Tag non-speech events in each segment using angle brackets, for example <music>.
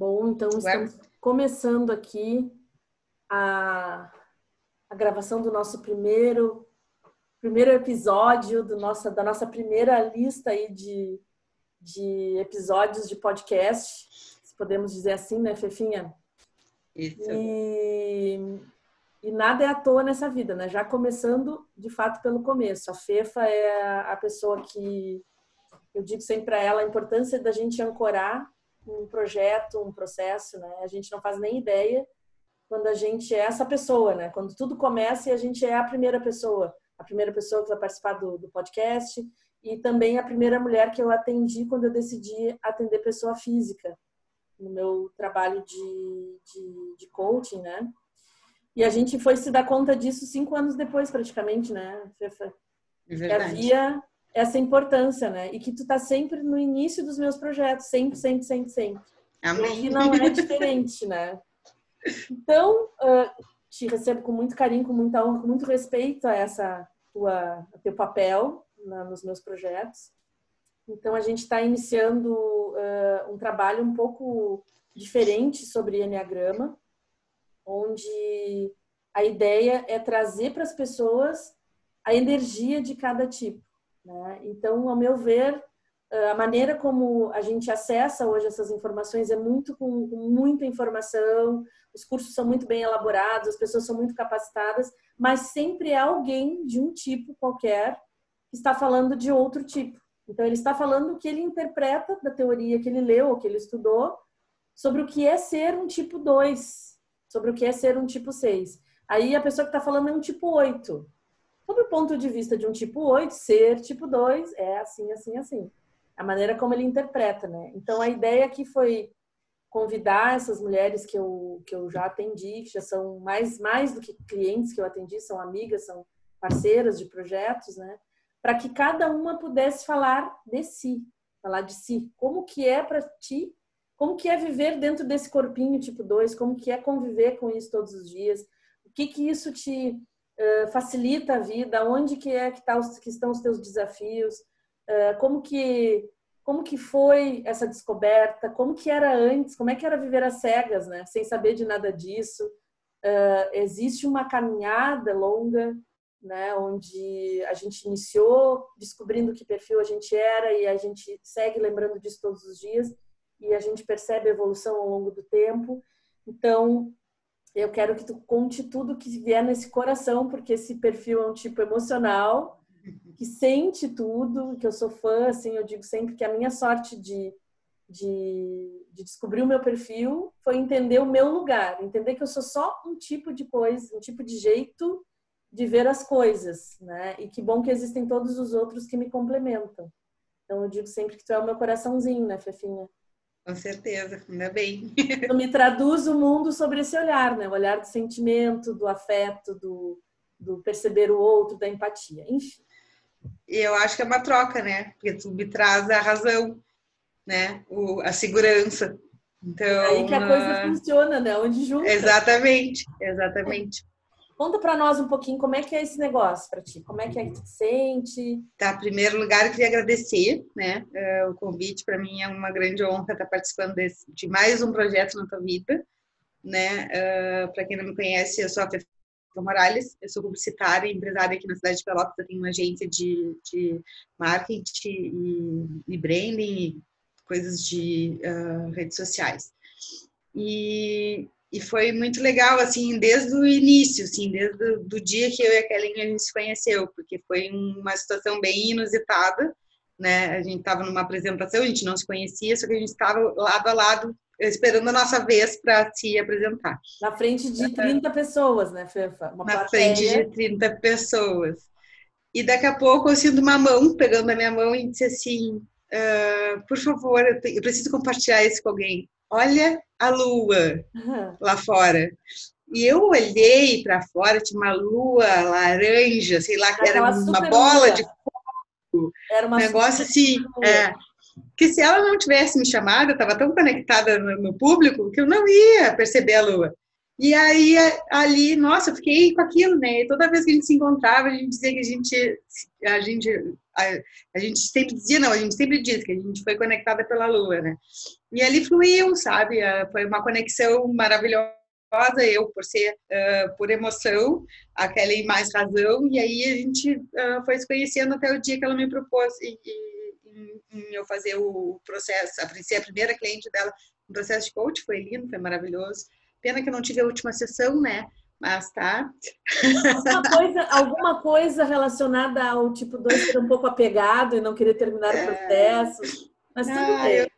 Bom, então estamos começando aqui a, a gravação do nosso primeiro primeiro episódio do nossa, da nossa primeira lista aí de, de episódios de podcast, se podemos dizer assim, né, Fefinha? Isso. E, e nada é à toa nessa vida, né? Já começando, de fato, pelo começo. A Fefa é a pessoa que eu digo sempre para ela a importância da gente ancorar um projeto, um processo, né? A gente não faz nem ideia quando a gente é essa pessoa, né? Quando tudo começa e a gente é a primeira pessoa, a primeira pessoa que vai participar do, do podcast e também a primeira mulher que eu atendi quando eu decidi atender pessoa física no meu trabalho de, de, de coaching, né? E a gente foi se dar conta disso cinco anos depois, praticamente, né, Fefa? É que havia essa importância, né? E que tu tá sempre no início dos meus projetos, sempre, sempre, sempre, sempre. Amém. E não é diferente, né? Então, uh, te recebo com muito carinho, com muita honra, com muito respeito a essa tua, a teu papel na, nos meus projetos. Então, a gente está iniciando uh, um trabalho um pouco diferente sobre Enneagrama, onde a ideia é trazer para as pessoas a energia de cada tipo. Né? Então, ao meu ver, a maneira como a gente acessa hoje essas informações é muito com, com muita informação, os cursos são muito bem elaborados, as pessoas são muito capacitadas, mas sempre é alguém de um tipo qualquer que está falando de outro tipo. Então, ele está falando o que ele interpreta da teoria que ele leu ou que ele estudou sobre o que é ser um tipo 2, sobre o que é ser um tipo 6. Aí a pessoa que está falando é um tipo 8. Sob o ponto de vista de um tipo 8, ser tipo 2 é assim, assim, assim. A maneira como ele interpreta, né? Então, a ideia aqui foi convidar essas mulheres que eu, que eu já atendi, que já são mais, mais do que clientes que eu atendi, são amigas, são parceiras de projetos, né? Para que cada uma pudesse falar de si, falar de si. Como que é para ti, como que é viver dentro desse corpinho tipo 2, como que é conviver com isso todos os dias, o que que isso te facilita a vida, onde que é que, tá os, que estão os teus desafios, uh, como que como que foi essa descoberta, como que era antes, como é que era viver às cegas, né, sem saber de nada disso. Uh, existe uma caminhada longa, né, onde a gente iniciou descobrindo que perfil a gente era e a gente segue lembrando disso todos os dias e a gente percebe a evolução ao longo do tempo. Então, eu quero que tu conte tudo que vier nesse coração, porque esse perfil é um tipo emocional, que sente tudo, que eu sou fã, assim, eu digo sempre que a minha sorte de, de, de, descobrir o meu perfil foi entender o meu lugar, entender que eu sou só um tipo de coisa, um tipo de jeito de ver as coisas, né? E que bom que existem todos os outros que me complementam. Então eu digo sempre que tu é o meu coraçãozinho, né, Fefinha? Com certeza, ainda bem. Tu me traduz o mundo sobre esse olhar, né? O olhar do sentimento, do afeto, do, do perceber o outro, da empatia, enfim. Eu acho que é uma troca, né? Porque tu me traz a razão, né? O, a segurança. Então, é aí que a coisa funciona, né? Onde junta. Exatamente, exatamente. Conta para nós um pouquinho como é que é esse negócio para ti, como é que é que tu te sente? Tá, em primeiro lugar, eu queria agradecer, né, uh, o convite. Para mim é uma grande honra estar participando desse, de mais um projeto na tua vida, né? Uh, para quem não me conhece, eu sou a Fefa Morales, eu sou publicitária e empresária aqui na cidade de Pelotas. Eu tenho uma agência de, de marketing e, e branding e coisas de uh, redes sociais. E e foi muito legal, assim, desde o início, assim, desde o do dia que eu e a Kelly a gente se conheceu, porque foi uma situação bem inusitada, né? A gente estava numa apresentação, a gente não se conhecia, só que a gente estava lado a lado esperando a nossa vez para se apresentar. Na frente de 30 pessoas, né, Fefa? Uma Na plateia. frente de 30 pessoas. E daqui a pouco eu sinto uma mão pegando a minha mão e disse assim: uh, por favor, eu, eu preciso compartilhar isso com alguém olha a lua lá fora. E eu olhei para fora, tinha uma lua laranja, sei lá, que era uma bola lua. de fogo. Era um negócio assim. É, que se ela não tivesse me chamado, eu estava tão conectada no, no, público que eu não ia perceber a lua. E aí, ali, nossa, eu fiquei com aquilo, né? E toda vez que a gente se encontrava, a gente dizia que a gente, a gente a, a, gente sempre dizia, não, a gente sempre diz que a gente foi conectada pela lua, né? E ali fluiu, sabe? Foi uma conexão maravilhosa eu por ser uh, por emoção, a Kelly mais razão, e aí a gente uh, foi se conhecendo até o dia que ela me propôs e, e, em, em eu fazer o processo, a, a primeira cliente dela, um processo de coach, foi lindo, foi maravilhoso. Pena que eu não tive a última sessão, né? Mas tá. Alguma coisa, alguma coisa relacionada ao tipo 2 ser um pouco apegado e não querer terminar é... o processo. Mas tudo ah, bem. Eu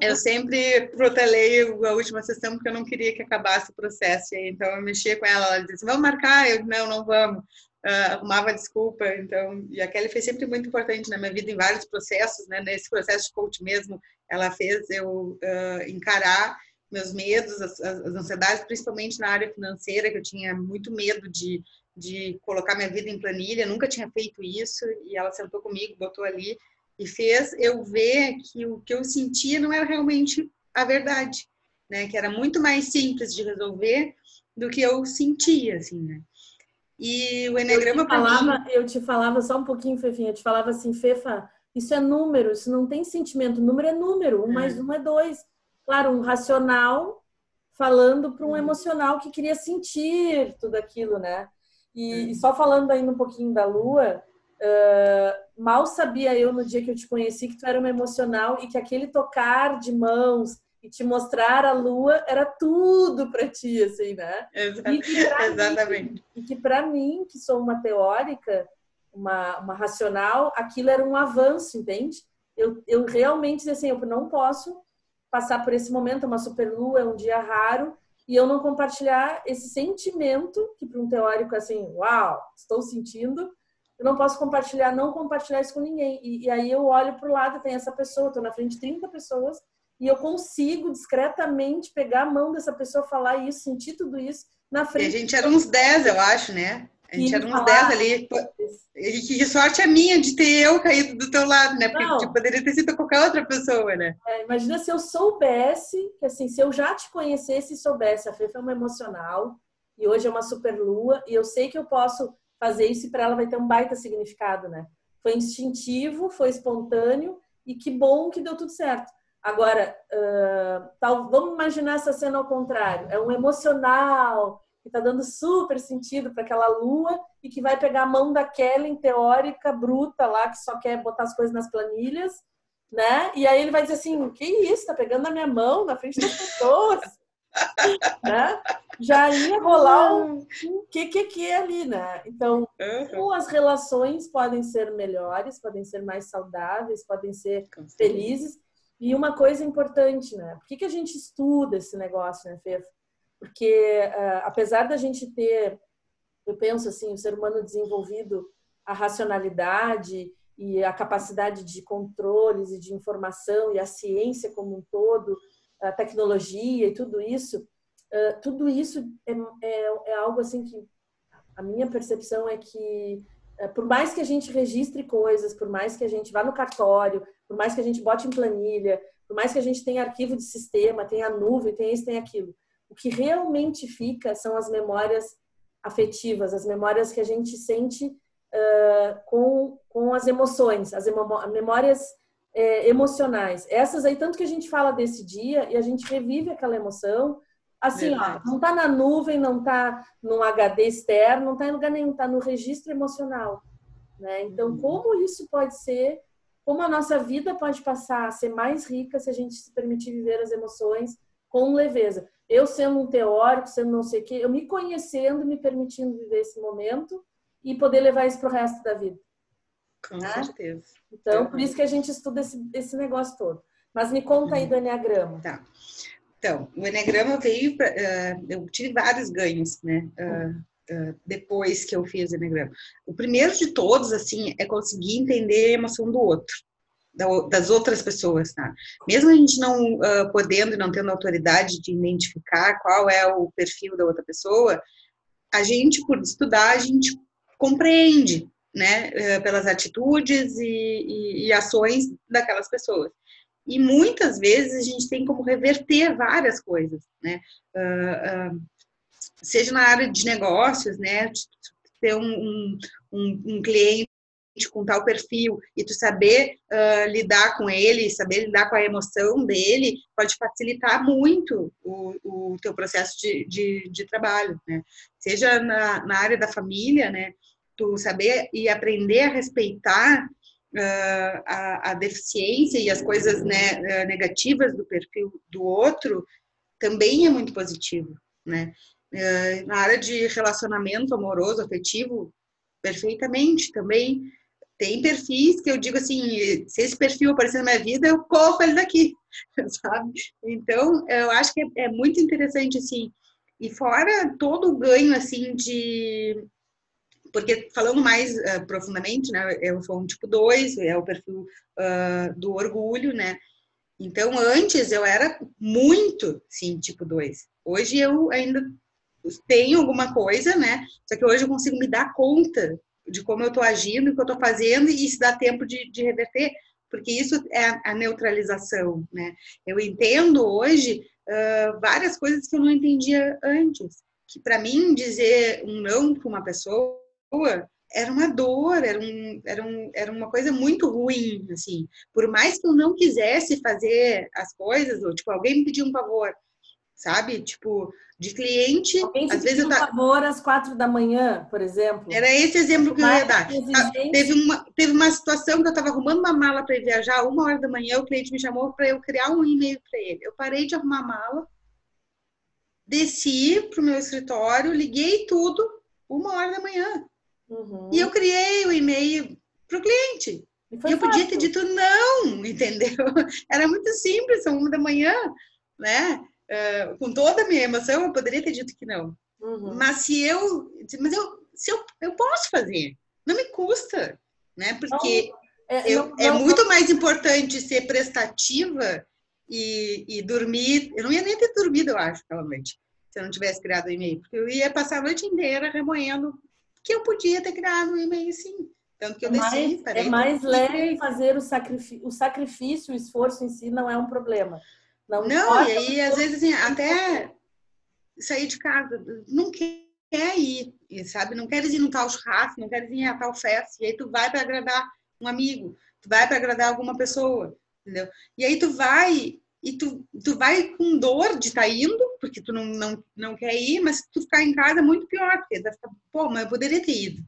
eu sempre protelei a última sessão porque eu não queria que acabasse o processo. Então eu mexia com ela, ela disse: "Vamos marcar?" Eu não, não vamos. Uh, arrumava desculpa. Então, e a Kelly foi sempre muito importante na minha vida em vários processos, né? Nesse processo de coach mesmo, ela fez eu uh, encarar meus medos, as, as, ansiedades, principalmente na área financeira, que eu tinha muito medo de, de colocar minha vida em planilha, nunca tinha feito isso, e ela sentou comigo, botou ali e fez eu ver que o que eu sentia não era realmente a verdade, né? Que era muito mais simples de resolver do que eu sentia, assim, né? E o enneagrama para mim... Eu te falava só um pouquinho, Fefinha, eu te falava assim, Fefa, isso é número, isso não tem sentimento. Número é número, um é. mais um é dois. Claro, um racional falando para um hum. emocional que queria sentir tudo aquilo, né? E, é. e só falando ainda um pouquinho da lua, Uh, mal sabia eu no dia que eu te conheci que tu era uma emocional e que aquele tocar de mãos e te mostrar a lua era tudo para ti, assim, né? Exatamente. Mim, e que para mim, que sou uma teórica, uma, uma racional, aquilo era um avanço, entende? Eu, eu realmente assim, eu não posso passar por esse momento, uma superlua, é um dia raro, e eu não compartilhar esse sentimento, que para um teórico é assim, uau, estou sentindo, eu não posso compartilhar, não compartilhar isso com ninguém. E, e aí eu olho para o lado, tem essa pessoa, estou na frente de 30 pessoas, e eu consigo discretamente pegar a mão dessa pessoa, falar isso, sentir tudo isso na frente. E a gente era uns 10, eu acho, né? A gente era uns 10 ali. Que sorte a minha de ter eu caído do teu lado, né? Porque tipo, poderia ter sido qualquer outra pessoa, né? É, imagina se eu soubesse, que assim, se eu já te conhecesse e soubesse, a Fê foi uma emocional, e hoje é uma super lua, e eu sei que eu posso fazer isso e para ela vai ter um baita significado, né? Foi instintivo, foi espontâneo e que bom que deu tudo certo. Agora, uh, tal, vamos imaginar essa cena ao contrário. É um emocional que está dando super sentido para aquela lua e que vai pegar a mão da Kellen teórica, bruta lá, que só quer botar as coisas nas planilhas, né? E aí ele vai dizer assim, que isso, tá pegando na minha mão, na frente das pessoas. <laughs> né? Já ia rolar um, um que, que, que ali, né? Então, uhum. as relações podem ser melhores, podem ser mais saudáveis, podem ser felizes. E uma coisa importante, né? Por que, que a gente estuda esse negócio, né, Fê? Porque uh, apesar da gente ter, eu penso assim, o ser humano desenvolvido a racionalidade e a capacidade de controles e de informação e a ciência como um todo, a tecnologia e tudo isso, uh, tudo isso é, é, é, algo assim que a minha percepção é que uh, por mais que a gente registre coisas, por mais que a gente vá no cartório, por mais que a gente bote em planilha, por mais que a gente tenha arquivo de sistema, tenha nuvem, tenha isso, tenha aquilo, o que realmente fica são as memórias afetivas, as memórias que a gente sente uh, com, com as emoções, as emo memórias é, emocionais. Essas aí, tanto que a gente fala desse dia e a gente revive aquela emoção. Assim, ó, não está na nuvem, não está num HD externo, não está em lugar nenhum, está no registro emocional. Né? Então, uhum. como isso pode ser, como a nossa vida pode passar a ser mais rica se a gente se permitir viver as emoções com leveza. Eu sendo um teórico, sendo não sei o quê, eu me conhecendo, me permitindo viver esse momento e poder levar isso para o resto da vida. Com né? certeza. Então, por isso que a gente estuda esse, esse negócio todo. Mas me conta aí do Enneagrama. Tá. Então, o Enneagrama veio para. Uh, eu tive vários ganhos, né? Uh, uh, depois que eu fiz o Enneagrama. O primeiro de todos, assim, é conseguir entender a emoção do outro, das outras pessoas, tá? Mesmo a gente não podendo e não tendo autoridade de identificar qual é o perfil da outra pessoa, a gente, por estudar, a gente compreende né, eh, pelas atitudes e, e, e, ações daquelas pessoas. E muitas vezes a gente tem como reverter várias coisas, né? Uh, uh, seja na área de negócios, né? Ter um, um, um cliente com tal perfil e tu saber uh, lidar com ele, saber lidar com a emoção dele, pode facilitar muito o, o teu processo de, de, de trabalho, né? Seja na, na área da família, né? Tu saber e aprender a respeitar uh, a, a, deficiência e as coisas né, negativas do perfil do outro também é muito positivo, né? Uh, na área de relacionamento amoroso, afetivo, perfeitamente também tem perfis que eu digo assim, se esse perfil aparecer na minha vida, eu corro ele daqui, <laughs> sabe? Então, eu acho que é, é muito interessante, assim, e fora todo o ganho, assim, de... Porque, falando mais uh, profundamente, né, eu sou um tipo 2, é o perfil uh, do orgulho, né? Então, antes eu era muito, sim, tipo 2. Hoje eu ainda tenho alguma coisa, né? Só que hoje eu consigo me dar conta de como eu estou agindo, o que eu estou fazendo e se dá tempo de, de reverter, porque isso é a, a, neutralização, né? Eu entendo hoje uh, várias coisas que eu não entendia antes, que para mim dizer um não para uma pessoa era uma dor, era, um, era, um, era uma coisa muito ruim, assim. Por mais que eu não quisesse fazer as coisas, ou, tipo, alguém me pediu um favor, sabe? Tipo, de cliente. Alguém às vezes eu tá... favor às quatro da manhã, por exemplo. Era esse exemplo que eu ia dar. Ah, teve uma, teve uma situação que eu estava arrumando uma mala para viajar, uma hora da manhã, o cliente me chamou para eu criar um e-mail para ele. Eu parei de arrumar a mala, desci para o meu escritório, liguei tudo, uma hora da manhã. Uhum. E eu criei o e-mail para o cliente. E, e eu podia ter dito não, <laughs> entendeu? Era muito simples, são uma da manhã, né? Uh, com toda a minha emoção, eu poderia ter dito que não. Uhum. Mas se eu, mas eu, se eu, eu posso fazer, não me custa, né? Porque não, é, eu, não, é não, muito mais importante ser prestativa e, e, dormir. Eu não ia nem ter dormido, eu acho, aquela noite, se eu não tivesse criado o e-mail, porque eu ia passar a noite inteira remoendo que eu podia ter criado um e-mail sim. Tanto que eu é desci, mais, É mais leve fazer o sacrifício, o sacrifício, o esforço em si não é um problema. Não, não e aí, às vezes, assim, até sair de casa, não quer ir, sabe? Não queres ir no tal churrasco, não queres ir a tal festa, e aí tu vai para agradar um amigo, tu vai para agradar alguma pessoa, entendeu? E aí tu vai e tu, tu vai com dor de estar tá indo, porque tu não, não, não quer ir, mas se tu ficar em casa é muito pior, porque vai ficar, pô, mas eu poderia ter ido.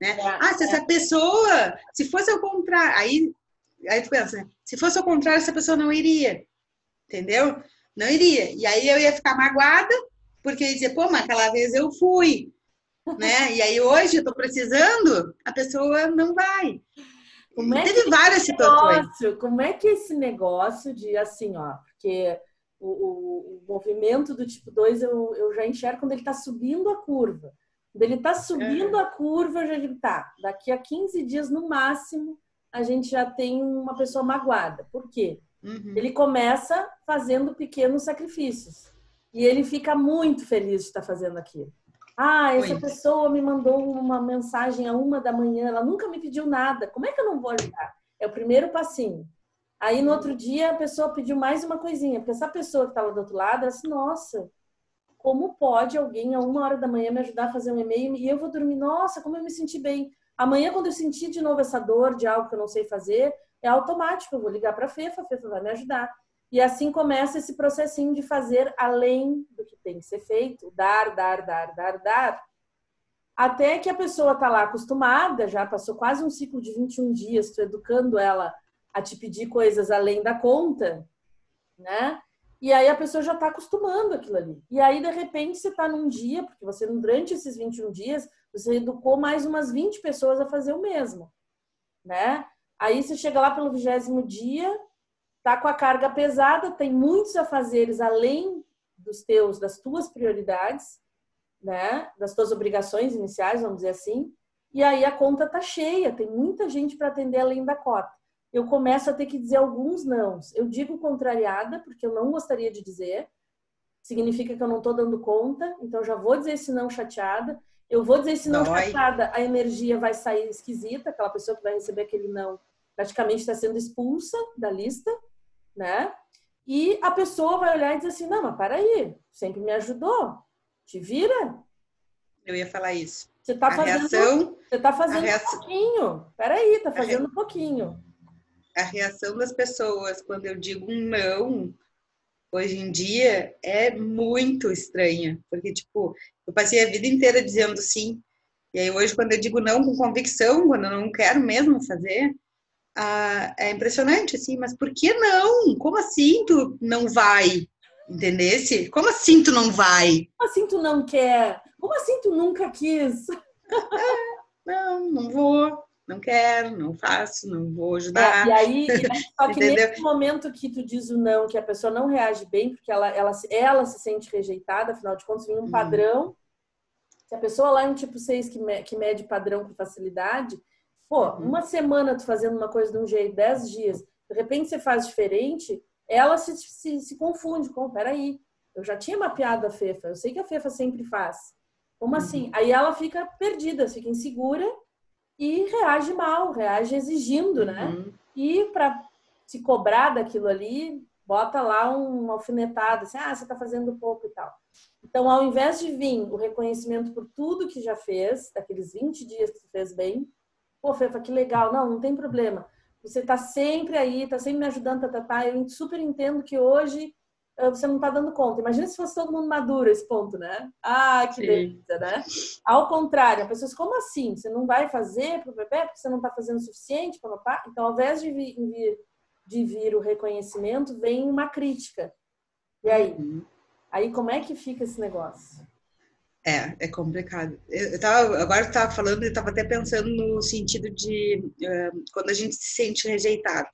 Né? É, ah, se é. essa pessoa, se fosse ao contrário, aí, aí tu pensa, né? se fosse ao contrário, essa pessoa não iria, entendeu? Não iria. E aí eu ia ficar magoada, porque eu ia dizer, pô, mas aquela vez eu fui, né? E aí hoje eu tô precisando, a pessoa não vai. Como é Teve várias situações. Negócio, como é que esse negócio de assim, ó, porque o, o, o movimento do tipo 2 eu, eu já enxergo quando ele está subindo a curva. Quando ele está subindo é. a curva, eu já digo, tá, daqui a 15 dias no máximo, a gente já tem uma pessoa magoada. Por quê? Uhum. Ele começa fazendo pequenos sacrifícios. E ele fica muito feliz de estar fazendo aquilo. Ah, essa Oi. pessoa me mandou uma mensagem a uma da manhã, ela nunca me pediu nada. Como é que eu não vou ajudar? É o primeiro passinho. Aí no outro dia a pessoa pediu mais uma coisinha, porque essa pessoa que estava do outro lado, ela disse, nossa, como pode alguém a uma hora da manhã me ajudar a fazer um e-mail e eu vou dormir? Nossa, como eu me senti bem. Amanhã, quando eu sentir de novo essa dor de algo que eu não sei fazer, é automático, eu vou ligar para a Fefa, a Fefa vai me ajudar. E assim começa esse processinho de fazer além do que tem que ser feito, dar, dar, dar, dar, dar, até que a pessoa está lá acostumada, já passou quase um ciclo de 21 dias, tu educando ela a te pedir coisas além da conta, né? E aí a pessoa já está acostumando aquilo ali. E aí, de repente, você está num dia, porque você, durante esses 21 dias, você educou mais umas 20 pessoas a fazer o mesmo, né? Aí você chega lá pelo vigésimo dia, tá com a carga pesada, tem muitos afazeres além dos teus, das tuas prioridades, né? Das tuas obrigações iniciais, vamos dizer assim. E aí a conta tá cheia, tem muita gente para atender além da cota. Eu começo a ter que dizer alguns não. Eu digo contrariada, porque eu não gostaria de dizer. Significa que eu não estou dando conta, então já vou dizer esse não chateada. Eu vou dizer esse não chateada, a energia vai sair esquisita, aquela pessoa que vai receber aquele não praticamente está sendo expulsa da lista, né? E a pessoa vai olhar e dizer assim: não, mas peraí, sempre me ajudou, te vira. Eu ia falar isso. Você está fazendo. Reação Você tá fazendo reação... um pouquinho. Peraí, tá fazendo re... um pouquinho. A reação das pessoas quando eu digo um não, hoje em dia, é muito estranha. Porque, tipo, eu passei a vida inteira dizendo sim. E aí hoje, quando eu digo não com convicção, quando eu não quero mesmo fazer, ah, é impressionante, assim, mas por que não? Como assim tu não vai? Entendesse? Como assim tu não vai? Como assim tu não quer? Como assim tu nunca quis? não, não vou, não quero, não faço, não vou ajudar. É, e aí, <laughs> só que nesse momento que tu diz o não, que a pessoa não reage bem, porque ela, ela, ela se sente rejeitada, afinal de contas, vem um uhum. padrão. Se a pessoa lá é um tipo 6 que, me, que mede padrão com facilidade, pô, uhum. uma semana tu fazendo uma coisa de um jeito, 10 dias, de repente você faz diferente, ela se, se, se confunde com, peraí, eu já tinha mapeado a Fefa, eu sei que a Fefa sempre faz. Como uhum. assim? Aí ela fica perdida, fica insegura e reage mal, reage exigindo, né? Uhum. E para se cobrar daquilo ali, bota lá um alfinetado, assim, ah, você está fazendo pouco e tal. Então, ao invés de vir o reconhecimento por tudo que já fez, daqueles 20 dias que você fez bem, pô, Fefa, que legal, não, não tem problema. Você está sempre aí, está sempre me ajudando, tá, tá, tá. Eu super entendo que hoje você não está dando conta. Imagina se fosse todo mundo maduro esse ponto, né? Ah, que Sim. delícia, né? Ao contrário, a pessoa diz, como assim? Você não vai fazer para o bebê porque você não está fazendo o suficiente para papai? Então, ao invés de vir, de vir o reconhecimento, vem uma crítica. E aí? Uhum. Aí como é que fica esse negócio? É, é complicado. Eu tava, agora eu estava falando e estava até pensando no sentido de uh, quando a gente se sente rejeitado.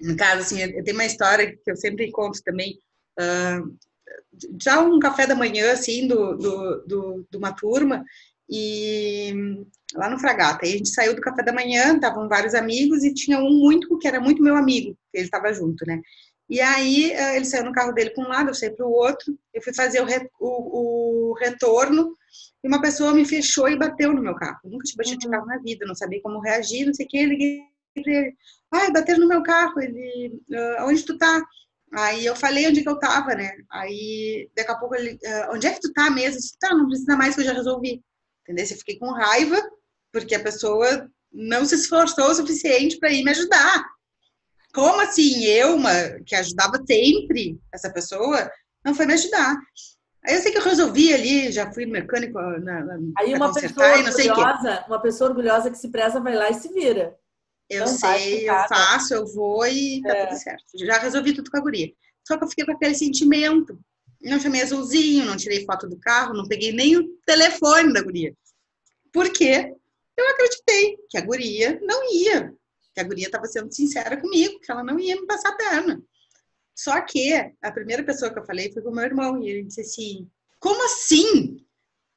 No caso, assim, eu tenho uma história que eu sempre conto também. Uh, já um café da manhã, assim, do, do, do, de uma turma, e lá no Fragata. Aí a gente saiu do café da manhã, estavam vários amigos, e tinha um muito, que era muito meu amigo, ele estava junto, né? E aí ele saiu no carro dele para um lado, eu saí para o outro. Eu fui fazer o, re, o, o, retorno e uma pessoa me fechou e bateu no meu carro. Eu nunca tinha batido de carro na vida, não sabia como reagir, não sei o que. Eu liguei ele: ai, bateram no meu carro. Ele, uh, onde tu tá? Aí eu falei onde que eu tava, né? Aí daqui a pouco ele, uh, onde é que tu tá mesmo? Eu disse, tá, não precisa mais que eu já resolvi. Entendeu? Eu fiquei com raiva porque a pessoa não se esforçou o suficiente para ir me ajudar. Como assim eu, uma que ajudava sempre essa pessoa, não foi me ajudar? Aí eu sei que eu resolvi ali, já fui mecânico na, na Aí uma pessoa orgulhosa, uma pessoa orgulhosa que se preza vai lá e se vira. Eu então, sei, eu faço, eu vou e tá é. tudo certo. Já resolvi tudo com a guria. Só que eu fiquei com aquele sentimento. Não chamei azulzinho, não tirei foto do carro, não peguei nem o telefone da guria. Por quê? Eu acreditei que a guria não ia que a guria estava sendo sincera comigo, que ela não ia me passar a perna. Só que a primeira pessoa que eu falei foi com o meu irmão, e ele disse assim: Como assim?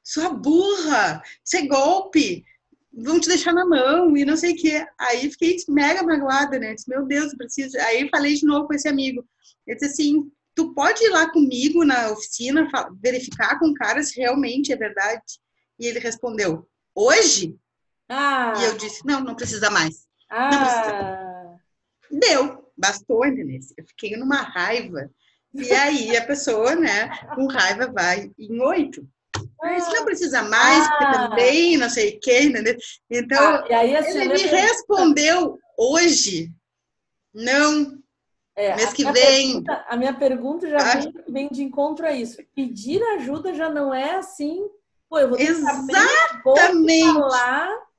Sua burra, isso é golpe, vão te deixar na mão e não sei o quê. Aí fiquei mega magoada, né? Disse, meu Deus, eu preciso. Aí falei de novo com esse amigo. Ele disse assim: Tu pode ir lá comigo na oficina, verificar com o cara se realmente é verdade? E ele respondeu: Hoje? Ah. E eu disse: Não, não precisa mais. Ah. Deu, bastou, entendeu? Eu fiquei numa raiva. E aí a pessoa, né, com raiva vai em oito. Mas não precisa mais, porque ah. também não sei o que, entendeu? Então, ah, aí, assim, ele me respondeu hoje, não, é, mês que vem. Pergunta, a minha pergunta já vem, vem, de encontro a isso. Pedir ajuda já não é assim, pô, eu vou ter Exatamente. que falar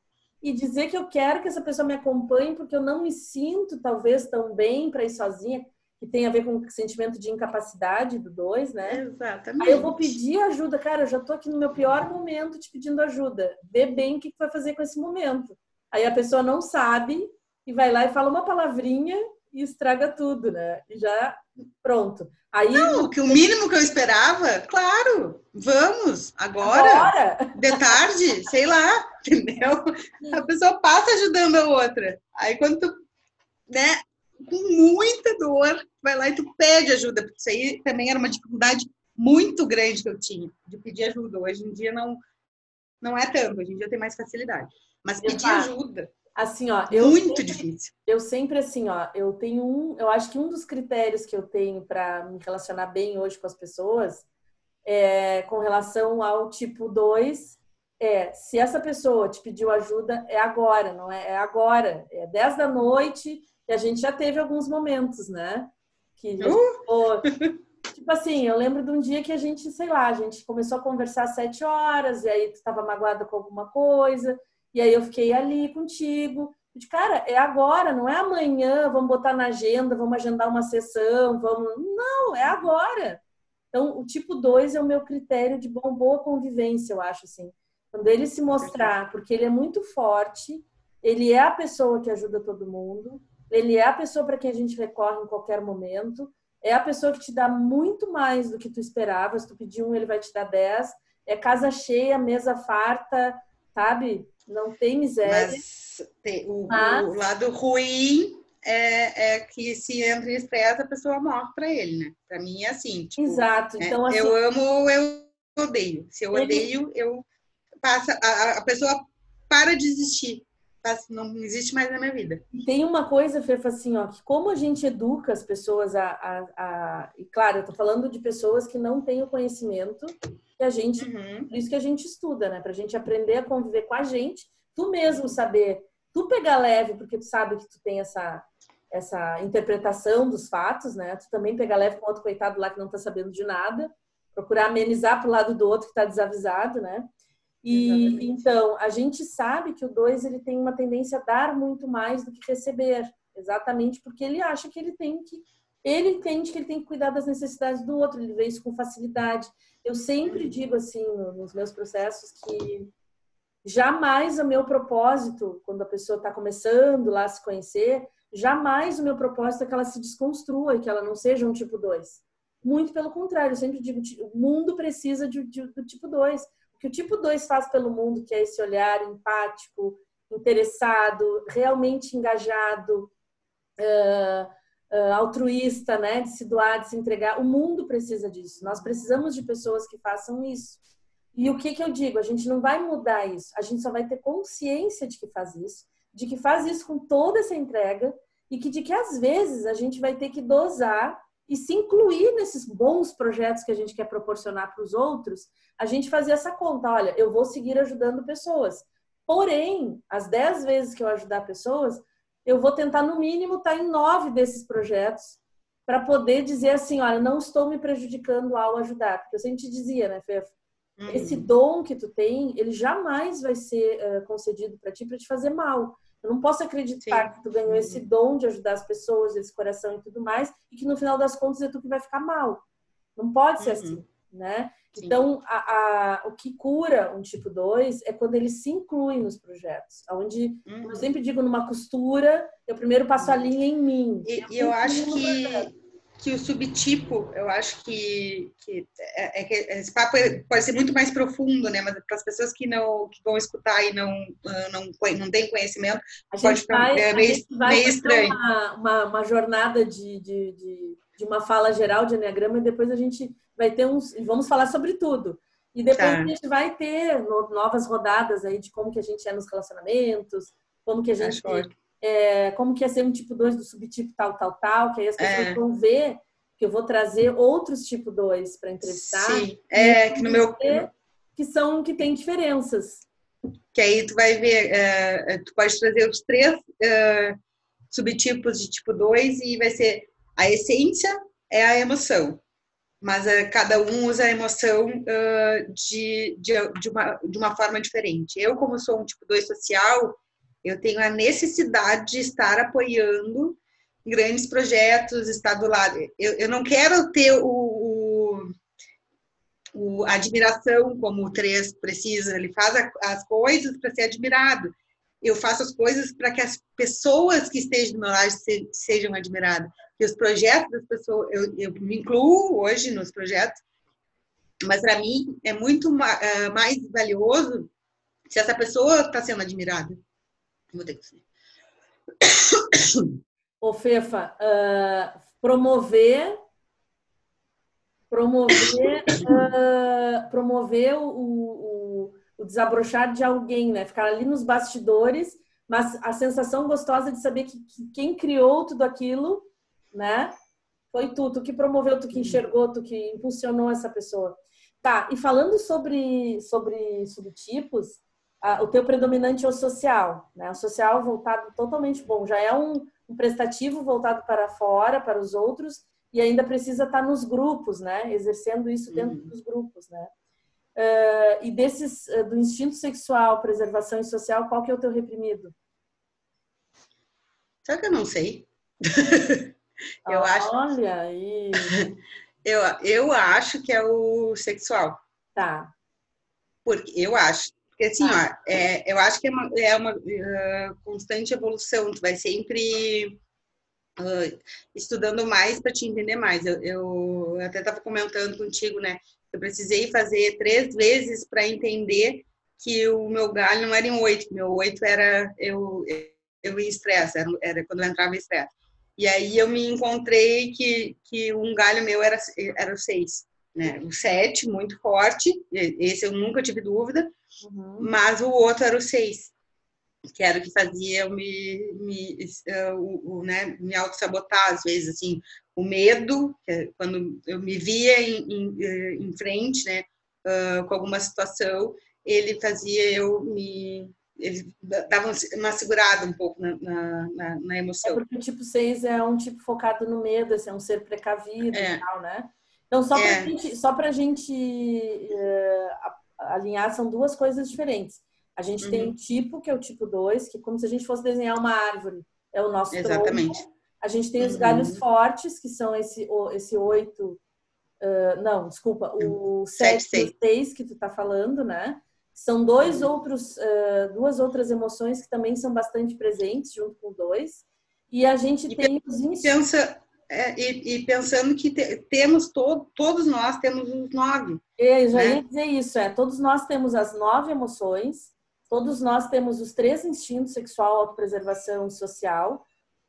e dizer que eu quero que essa pessoa me acompanhe porque eu não me sinto talvez tão bem para ir sozinha, que tem a ver com o sentimento de incapacidade do dois, né? Exatamente. Aí eu vou pedir ajuda, cara, eu já tô aqui no meu pior momento te pedindo ajuda. Vê bem o que, que vai fazer com esse momento. Aí a pessoa não sabe e vai lá e fala uma palavrinha e estraga tudo, né? E já pronto. Aí, não, que o mínimo que eu esperava, claro, vamos, agora, agora, de tarde, sei lá, entendeu? <laughs> A pessoa passa ajudando a outra. Aí quando tu, né, com muita dor, vai lá e tu pede ajuda, porque isso aí também era uma dificuldade muito grande que eu tinha, de pedir ajuda. Hoje em dia não, não é tanto, hoje em dia tem mais facilidade. Mas pedir ajuda Assim, ó, eu muito sempre, difícil. Eu sempre assim, ó, eu tenho um, eu acho que um dos critérios que eu tenho para me relacionar bem hoje com as pessoas é com relação ao tipo 2 é se essa pessoa te pediu ajuda, é agora, não é? É agora. É 10 da noite e a gente já teve alguns momentos, né? Que uh! Tipo assim, eu lembro de um dia que a gente, sei lá, a gente começou a conversar às sete horas, e aí tu estava magoada com alguma coisa, e aí eu fiquei ali contigo. De cara, é agora, não é amanhã, vamos botar na agenda, vamos agendar uma sessão, vamos. Não, é agora. Então, o tipo 2 é o meu critério de bom, boa convivência, eu acho assim. Quando ele se mostrar, porque ele é muito forte, ele é a pessoa que ajuda todo mundo, ele é a pessoa para quem a gente recorre em qualquer momento, é a pessoa que te dá muito mais do que tu esperava. Se tu pedir um, ele vai te dar dez. É casa cheia, mesa farta, sabe? Não tem miséria. Mas tem, o, Mas... o, lado ruim é, é, que se entra em estresse, a pessoa morre para ele, né? Para mim é assim. Tipo, Exato. Né? Então, assim, eu amo, eu odeio. Se eu odeio, ele... eu passa a, a pessoa para de existir não existe mais na minha vida. Tem uma coisa, Fefa, assim, ó, que como a gente educa as pessoas a, a, a... E claro, eu tô falando de pessoas que não têm o conhecimento que a gente... Uhum. Por isso que a gente estuda, né? Pra gente aprender a conviver com a gente. Tu mesmo saber... Tu pegar leve, porque tu sabe que tu tem essa, essa interpretação dos fatos, né? Tu também pegar leve com outro coitado lá que não tá sabendo de nada. Procurar amenizar pro lado do outro que tá desavisado, né? E Exatamente. então, a gente sabe que o 2 ele tem uma tendência a dar muito mais do que receber, exatamente porque ele acha que ele tem que ele entende que ele tem que cuidar das necessidades do outro, ele vê isso com facilidade. Eu sempre digo assim nos meus processos que jamais o meu propósito, quando a pessoa está começando lá a se conhecer, jamais o meu propósito é que ela se desconstrua e que ela não seja um tipo 2. Muito pelo contrário, eu sempre digo, o mundo precisa de, de, do tipo 2 que o tipo 2 faz pelo mundo, que é esse olhar empático, interessado, realmente engajado, uh, uh, altruísta, né? De se doar, de se entregar. O mundo precisa disso. Nós precisamos de pessoas que façam isso. E o que, que eu digo? A gente não vai mudar isso. A gente só vai ter consciência de que faz isso, de que faz isso com toda essa entrega e que de que às vezes a gente vai ter que dosar e se incluir nesses bons projetos que a gente quer proporcionar para os outros, a gente fazer essa conta, olha, eu vou seguir ajudando pessoas. Porém, as 10 vezes que eu ajudar pessoas, eu vou tentar no mínimo estar em nove desses projetos para poder dizer assim, olha, não estou me prejudicando ao ajudar, porque eu sempre te dizia, né, Fê? Uhum. Esse dom que tu tem, ele jamais vai ser uh, concedido para ti para te fazer mal. Eu não posso acreditar Sim. que tu ganhou esse uhum. dom de ajudar as pessoas, esse coração e tudo mais, e que no final das contas é tu que vai ficar mal. Não pode ser uhum. assim, né? Sim. Então, a, a, o que cura um tipo 2 é quando ele se inclui nos projetos. Onde, uhum. eu sempre digo, numa costura, eu primeiro passo a linha em mim. E eu, eu acho que que o subtipo, eu acho que, que, é, é que esse papo pode ser muito mais profundo, né? Mas para as pessoas que não que vão escutar e não não não têm conhecimento, pode ficar vai, é, meio, meio estranho. Uma, uma, uma, jornada de, de, de, de, uma fala geral de enneagrama e depois a gente vai ter uns vamos falar sobre tudo. E depois tá. a gente vai ter novas rodadas aí de como que a gente é nos relacionamentos, como que a gente é, como que é ser um tipo 2 do subtipo tal, tal, tal, que aí as pessoas é. vão ver que eu vou trazer outros tipo 2 para entrevistar. Sim, é, que no meu... Que são, que tem diferenças. Que aí tu vai ver, é, tu pode trazer os três é, subtipos de tipo 2 e vai ser a essência é a emoção, mas uh, cada um usa a emoção uh, de, de, de, uma, de uma forma diferente. Eu, como sou um tipo 2 social, eu tenho a necessidade de estar apoiando grandes projetos, estar do lado. Eu, eu não quero ter o, o, o admiração como o três precisa. Ele faz a, as coisas para ser admirado. Eu faço as coisas para que as pessoas que estejam do meu lado se, sejam admiradas. Que os projetos das pessoas, eu, eu me incluo hoje nos projetos, mas para mim é muito eh, mais valioso se essa pessoa está sendo admirada. Vou ter que Ô, Fefa, uh, promover promover uh, promover o, o, o, desabrochar de alguém, né? Ficar ali nos bastidores, mas a sensação gostosa de saber que, que quem criou tudo aquilo, né? Foi tu, tu que promoveu, tu que enxergou, tu que impulsionou essa pessoa. Tá, e falando sobre, sobre subtipos, o teu predominante é o social, né? O social voltado totalmente bom, já é um, um prestativo voltado para fora, para os outros, e ainda precisa estar nos grupos, né? Exercendo isso dentro uhum. dos grupos, né? Uh, e desses, uh, do instinto sexual, preservação e social, qual que é o teu reprimido? Sabe que eu não sei? <laughs> eu ah, acho. Olha aí. <laughs> eu, eu acho que é o sexual. Tá. Porque eu acho. Porque assim, tá. ó, é, eu acho que é uma, é uma uh, constante evolução. Tu vai sempre uh, estudando mais para te entender mais. Eu, eu até estava comentando contigo, né? Eu precisei fazer três vezes para entender que o meu galho não era em oito, meu oito era eu eu em estresse, era, era quando eu entrava em estresse. E aí eu me encontrei que, que um galho meu era, era seis, né? O sete, muito forte, esse eu nunca tive dúvida, uhum. mas o outro era o seis, que era o que fazia eu me, me, uh, o, o, né, me auto-sabotar, às vezes, assim, o medo, é quando eu me via em, em, eh, em frente, né, uh, com alguma situação, ele fazia eu me, eles davam uma segurada um pouco na, na, na emoção. É porque o tipo 6 é um tipo focado no medo, assim, é um ser precavido é. e tal, né? Então, só para é. gente, só pra gente uh, alinhar, são duas coisas diferentes. A gente uhum. tem o tipo, que é o tipo 2, que é como se a gente fosse desenhar uma árvore. É o nosso Exatamente. Tronco. A gente tem os galhos uhum. fortes, que são esse, esse 8... Uh, não, desculpa, o 7 e o 6 que tu tá falando, né? São dois outros, uh, duas outras emoções que também são bastante presentes junto com dois. E a gente e tem os pensa é, e, e, pensando que te, temos todo, todos nós temos os nove. Eu já né? ia dizer isso, é. Todos nós temos as nove emoções, todos nós temos os três instintos sexual, autopreservação e social.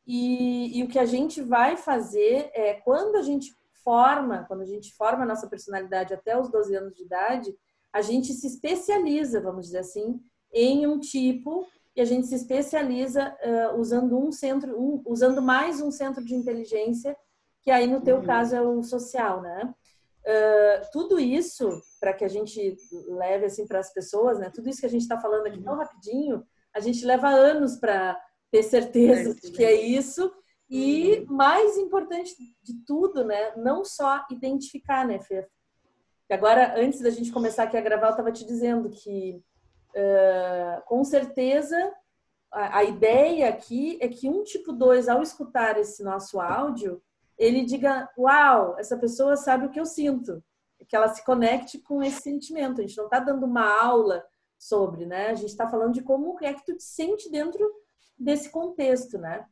E, e o que a gente vai fazer é quando a gente forma, quando a gente forma a nossa personalidade até os 12 anos de idade, a gente se especializa, vamos dizer assim, em um tipo e a gente se especializa uh, usando um centro, um, usando mais um centro de inteligência, que aí no teu uhum. caso é o social, né? Uh, tudo isso para que a gente leve assim para as pessoas, né? Tudo isso que a gente está falando aqui tão uhum. rapidinho, a gente leva anos para ter certeza é, de que é isso. E uhum. mais importante de tudo, né? Não só identificar, né, Fê? agora, antes da gente começar aqui a gravar, eu estava te dizendo que, uh, com certeza, a, a, ideia aqui é que um tipo 2, ao escutar esse nosso áudio, ele diga: Uau, essa pessoa sabe o que eu sinto. Que ela se conecte com esse sentimento. A gente não está dando uma aula sobre, né? A gente está falando de como é que tu te sente dentro desse contexto, né?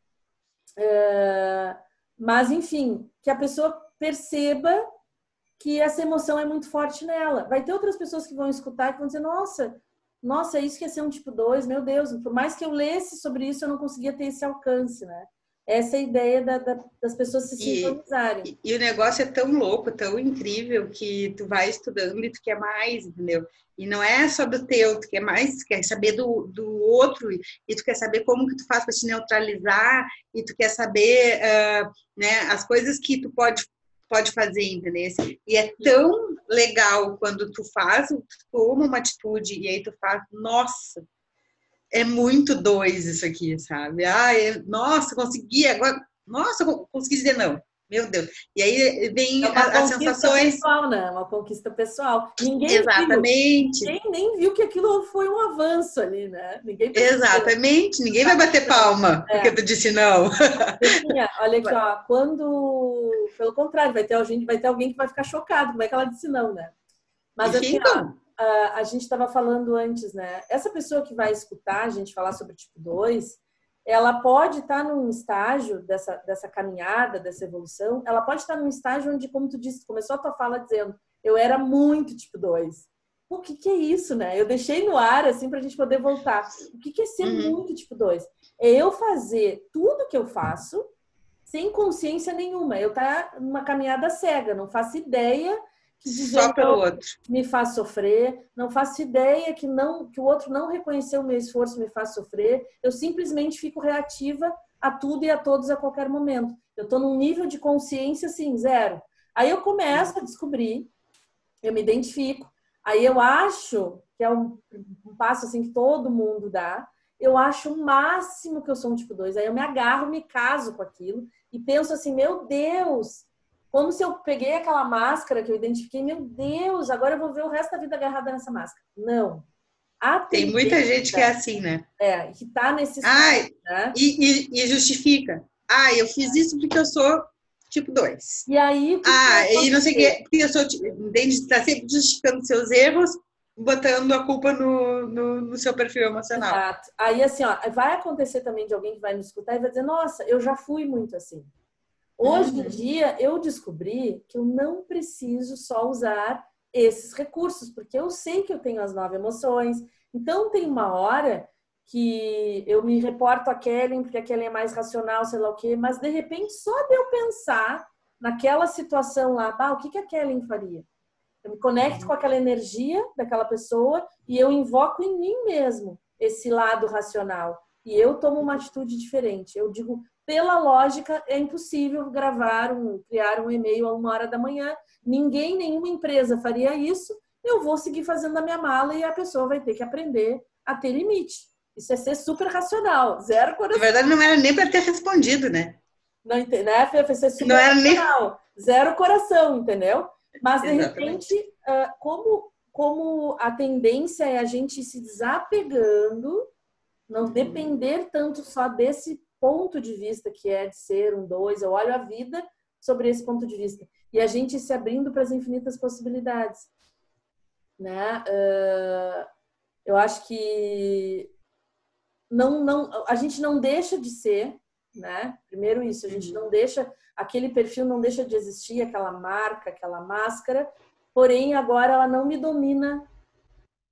Uh, mas, enfim, que a pessoa perceba que essa emoção é muito forte nela. Vai ter outras pessoas que vão escutar que vão dizer, nossa, nossa, isso que é ser um tipo 2, meu Deus, por mais que eu lesse sobre isso, eu não conseguia ter esse alcance, né? Essa é a ideia da, da, das pessoas se sintonizarem. E, e, o negócio é tão louco, tão incrível, que tu vai estudando e tu quer mais, entendeu? E não é só do teu, tu quer mais, tu quer saber do, do outro, e tu quer saber como que tu faz para te neutralizar, e tu quer saber uh, né, as coisas que tu pode pode fazer, entendeu? E é tão legal quando tu faz, tu toma uma atitude e aí tu faz, nossa, é muito dois isso aqui, sabe? Ah, nossa, consegui agora, nossa, consegui dizer não. Meu Deus. E aí vem é as sensações. Pessoal, né? Uma conquista pessoal. Ninguém Exatamente. Viu, ninguém nem viu que aquilo foi um avanço ali, né? Ninguém Exatamente. Ninguém vai bater palma é. porque tu disse não. olha aqui, <laughs> ó. Quando. Pelo contrário, vai ter, alguém, vai ter alguém que vai ficar chocado. Como é que ela disse não, né? Mas assim, ó, a, a gente estava falando antes, né? Essa pessoa que vai escutar a gente falar sobre tipo 2 ela pode estar num estágio dessa, dessa caminhada, dessa evolução, ela pode estar num estágio onde, como tu disse, começou a tua fala dizendo, eu era muito tipo 2. O que, que é isso, né? Eu deixei no ar, assim, para a gente poder voltar. O que, que é ser uhum. muito tipo 2? É eu fazer tudo que eu faço sem consciência nenhuma. Eu tá numa caminhada cega, não faço ideia só pelo outro me faz sofrer, não faço ideia que não que o outro não reconheceu o meu esforço me faz sofrer, eu simplesmente fico reativa a tudo e a todos a qualquer momento. Eu estou num nível de consciência assim, zero. Aí eu começo a descobrir eu me identifico. Aí eu acho que é um, um passo assim que todo mundo dá. Eu acho o máximo que eu sou um tipo 2. Aí eu me agarro, me caso com aquilo e penso assim, meu Deus, como se eu peguei aquela máscara que eu identifiquei, meu Deus, agora eu vou ver o resto da vida agarrada nessa máscara. Não. Tem muita gente que é assim, né? É, que tá nesse Ai, né? e, e, e, justifica. Ah, eu fiz isso porque eu sou tipo 2. E aí. Ah, e não sei o que, porque eu sou. Entende? Tá sempre justificando seus erros, botando a culpa no, no, no, seu perfil emocional. Exato. Aí, assim, ó, vai acontecer também de alguém que vai me escutar e vai dizer: Nossa, eu já fui muito assim. Hoje uhum. em dia, eu descobri que eu não preciso só usar esses recursos, porque eu sei que eu tenho as nove emoções. Então, tem uma hora que eu me reporto a Kellen, porque a Kellen é mais racional, sei lá o quê, mas de repente, só de eu pensar naquela situação lá, ah, o que, que a Kellen faria? Eu me conecto com aquela energia daquela pessoa e eu invoco em mim mesmo esse lado racional. E eu tomo uma atitude diferente. Eu digo, pela lógica, é impossível gravar, um, criar um e-mail a uma hora da manhã. Ninguém, nenhuma empresa faria isso. Eu vou seguir fazendo a minha mala e a pessoa vai ter que aprender a ter limite. Isso é ser super racional, zero coração. Na verdade, não era nem para ter respondido, né? Não né? Foi ser super não era racional, nem... zero coração, entendeu? Mas, de Exatamente. repente, ah, como, como a tendência é a gente se desapegando, não uhum. depender tanto só desse ponto de vista que é de ser um dois, eu olho a vida sobre esse ponto de vista. E a gente se abrindo para as infinitas possibilidades. Né? Uh, eu acho que não, não, a gente não deixa de ser, né? Primeiro isso, a gente uhum. não deixa, aquele perfil não deixa de existir, aquela marca, aquela máscara, porém agora ela não me domina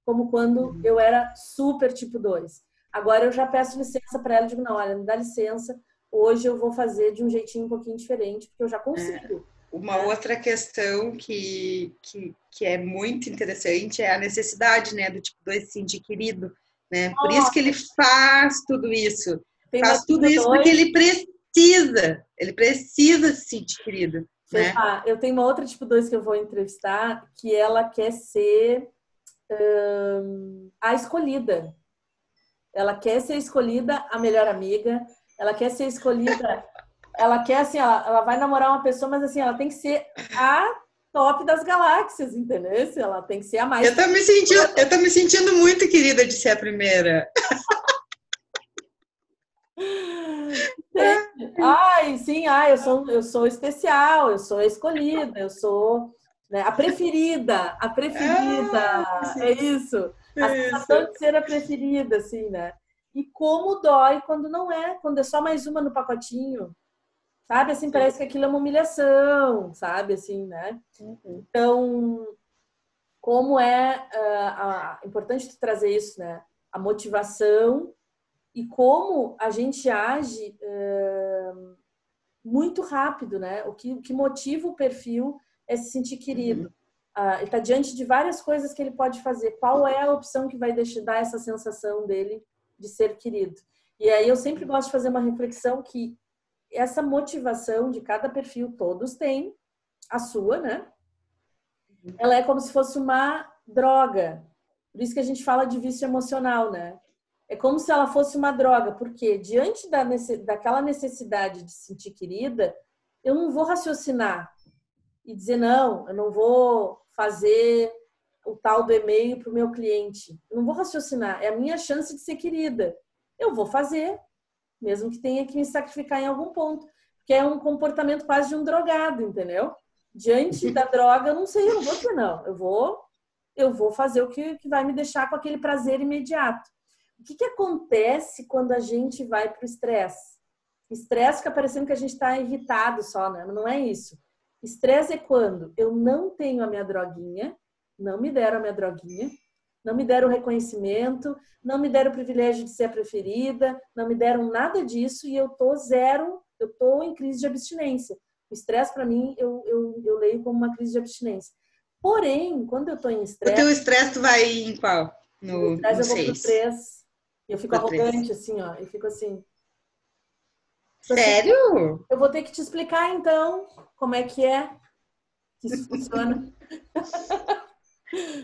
como quando uhum. eu era super tipo 2. Agora eu já peço licença para ela e digo, não, olha, me dá licença, hoje eu vou fazer de um jeitinho um pouquinho diferente, porque eu já consigo. É. Uma outra questão que, que, que, é muito interessante é a necessidade, né, do tipo 2 se sentir querido né? Por isso que ele faz tudo isso. Tem faz tudo isso dois. porque ele precisa. Ele precisa se sentir querido. Né? Ah, eu tenho uma outra tipo 2 que eu vou entrevistar que ela quer ser hum, a escolhida. Ela quer ser escolhida a melhor amiga. Ela quer ser escolhida. ela quer assim, ela, ela vai namorar uma pessoa, mas assim, ela tem que ser a top das galáxias, entendeu? Ela tem que ser a mais. Eu tô me sentindo, eu tô me sentindo muito querida de ser a primeira. <laughs> ai, sim, ai, eu sou, eu sou especial, eu sou a escolhida, eu sou né, a preferida, a preferida, ah, é isso. A sensação de ser a preferida, assim, né? E como dói quando não é, quando é só mais uma no pacotinho. Sabe, assim, parece que aquilo é uma humilhação, sabe, assim, né? Uhum. Então, como é uh, importante trazer isso, né? A motivação e como a gente age uh, muito rápido, né? O que, o que motiva o perfil é se sentir querido. Uhum. Uh, ele está diante de várias coisas que ele pode fazer. Qual é a opção que vai deixar, dar essa sensação dele de ser querido? E aí eu sempre gosto de fazer uma reflexão que essa motivação de cada perfil, todos têm a sua, né? Ela é como se fosse uma droga. Por isso que a gente fala de vício emocional, né? É como se ela fosse uma droga, porque diante da, daquela necessidade de se sentir querida, eu não vou raciocinar e dizer, não, eu não vou fazer o tal do e-mail para o meu cliente. Não vou raciocinar, é a minha chance de ser querida. Eu vou fazer, mesmo que tenha que me sacrificar em algum ponto, que é um comportamento quase de um drogado, entendeu? Diante da droga, eu não sei, eu não vou dizer não, eu vou, eu vou fazer o que, que vai me deixar com aquele prazer imediato. O que, que acontece quando a gente vai para o estresse? Estresse fica parecendo que a gente está irritado só, né? Não é isso. Estresse é quando eu não tenho a minha droguinha, não me deram a minha droguinha, não me deram reconhecimento, não me deram o privilégio de ser a preferida, não me deram nada disso e eu tô zero, eu tô em crise de abstinência. O estresse, para mim, eu, eu, eu leio como uma crise de abstinência. Porém, quando eu tô em estresse. O teu estresse vai em qual? No, estresse no eu vou seis. pro 3. Eu fico arrogante, 3. assim, ó. Eu fico assim. Sério? Eu vou ter que te explicar, então, como é que é que isso funciona.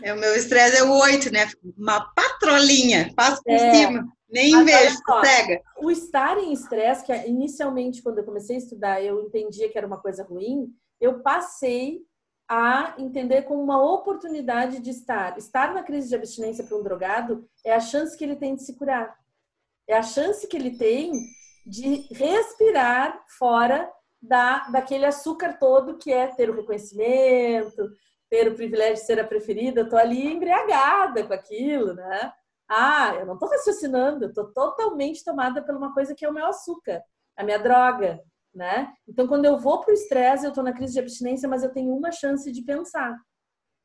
É, o meu estresse é o oito, né? Uma patrolinha, passo por é, cima, nem vejo, pega. O estar em estresse, que é, inicialmente, quando eu comecei a estudar, eu entendia que era uma coisa ruim, eu passei a entender como uma oportunidade de estar. Estar na crise de abstinência para um drogado é a chance que ele tem de se curar. É a chance que ele tem de respirar fora da, daquele açúcar todo que é ter o reconhecimento, ter o privilégio de ser a preferida. Eu tô ali embriagada com aquilo, né? Ah, eu não estou raciocinando, eu estou totalmente tomada por uma coisa que é o meu açúcar, a minha droga, né? Então, quando eu vou para o estresse, eu estou na crise de abstinência, mas eu tenho uma chance de pensar,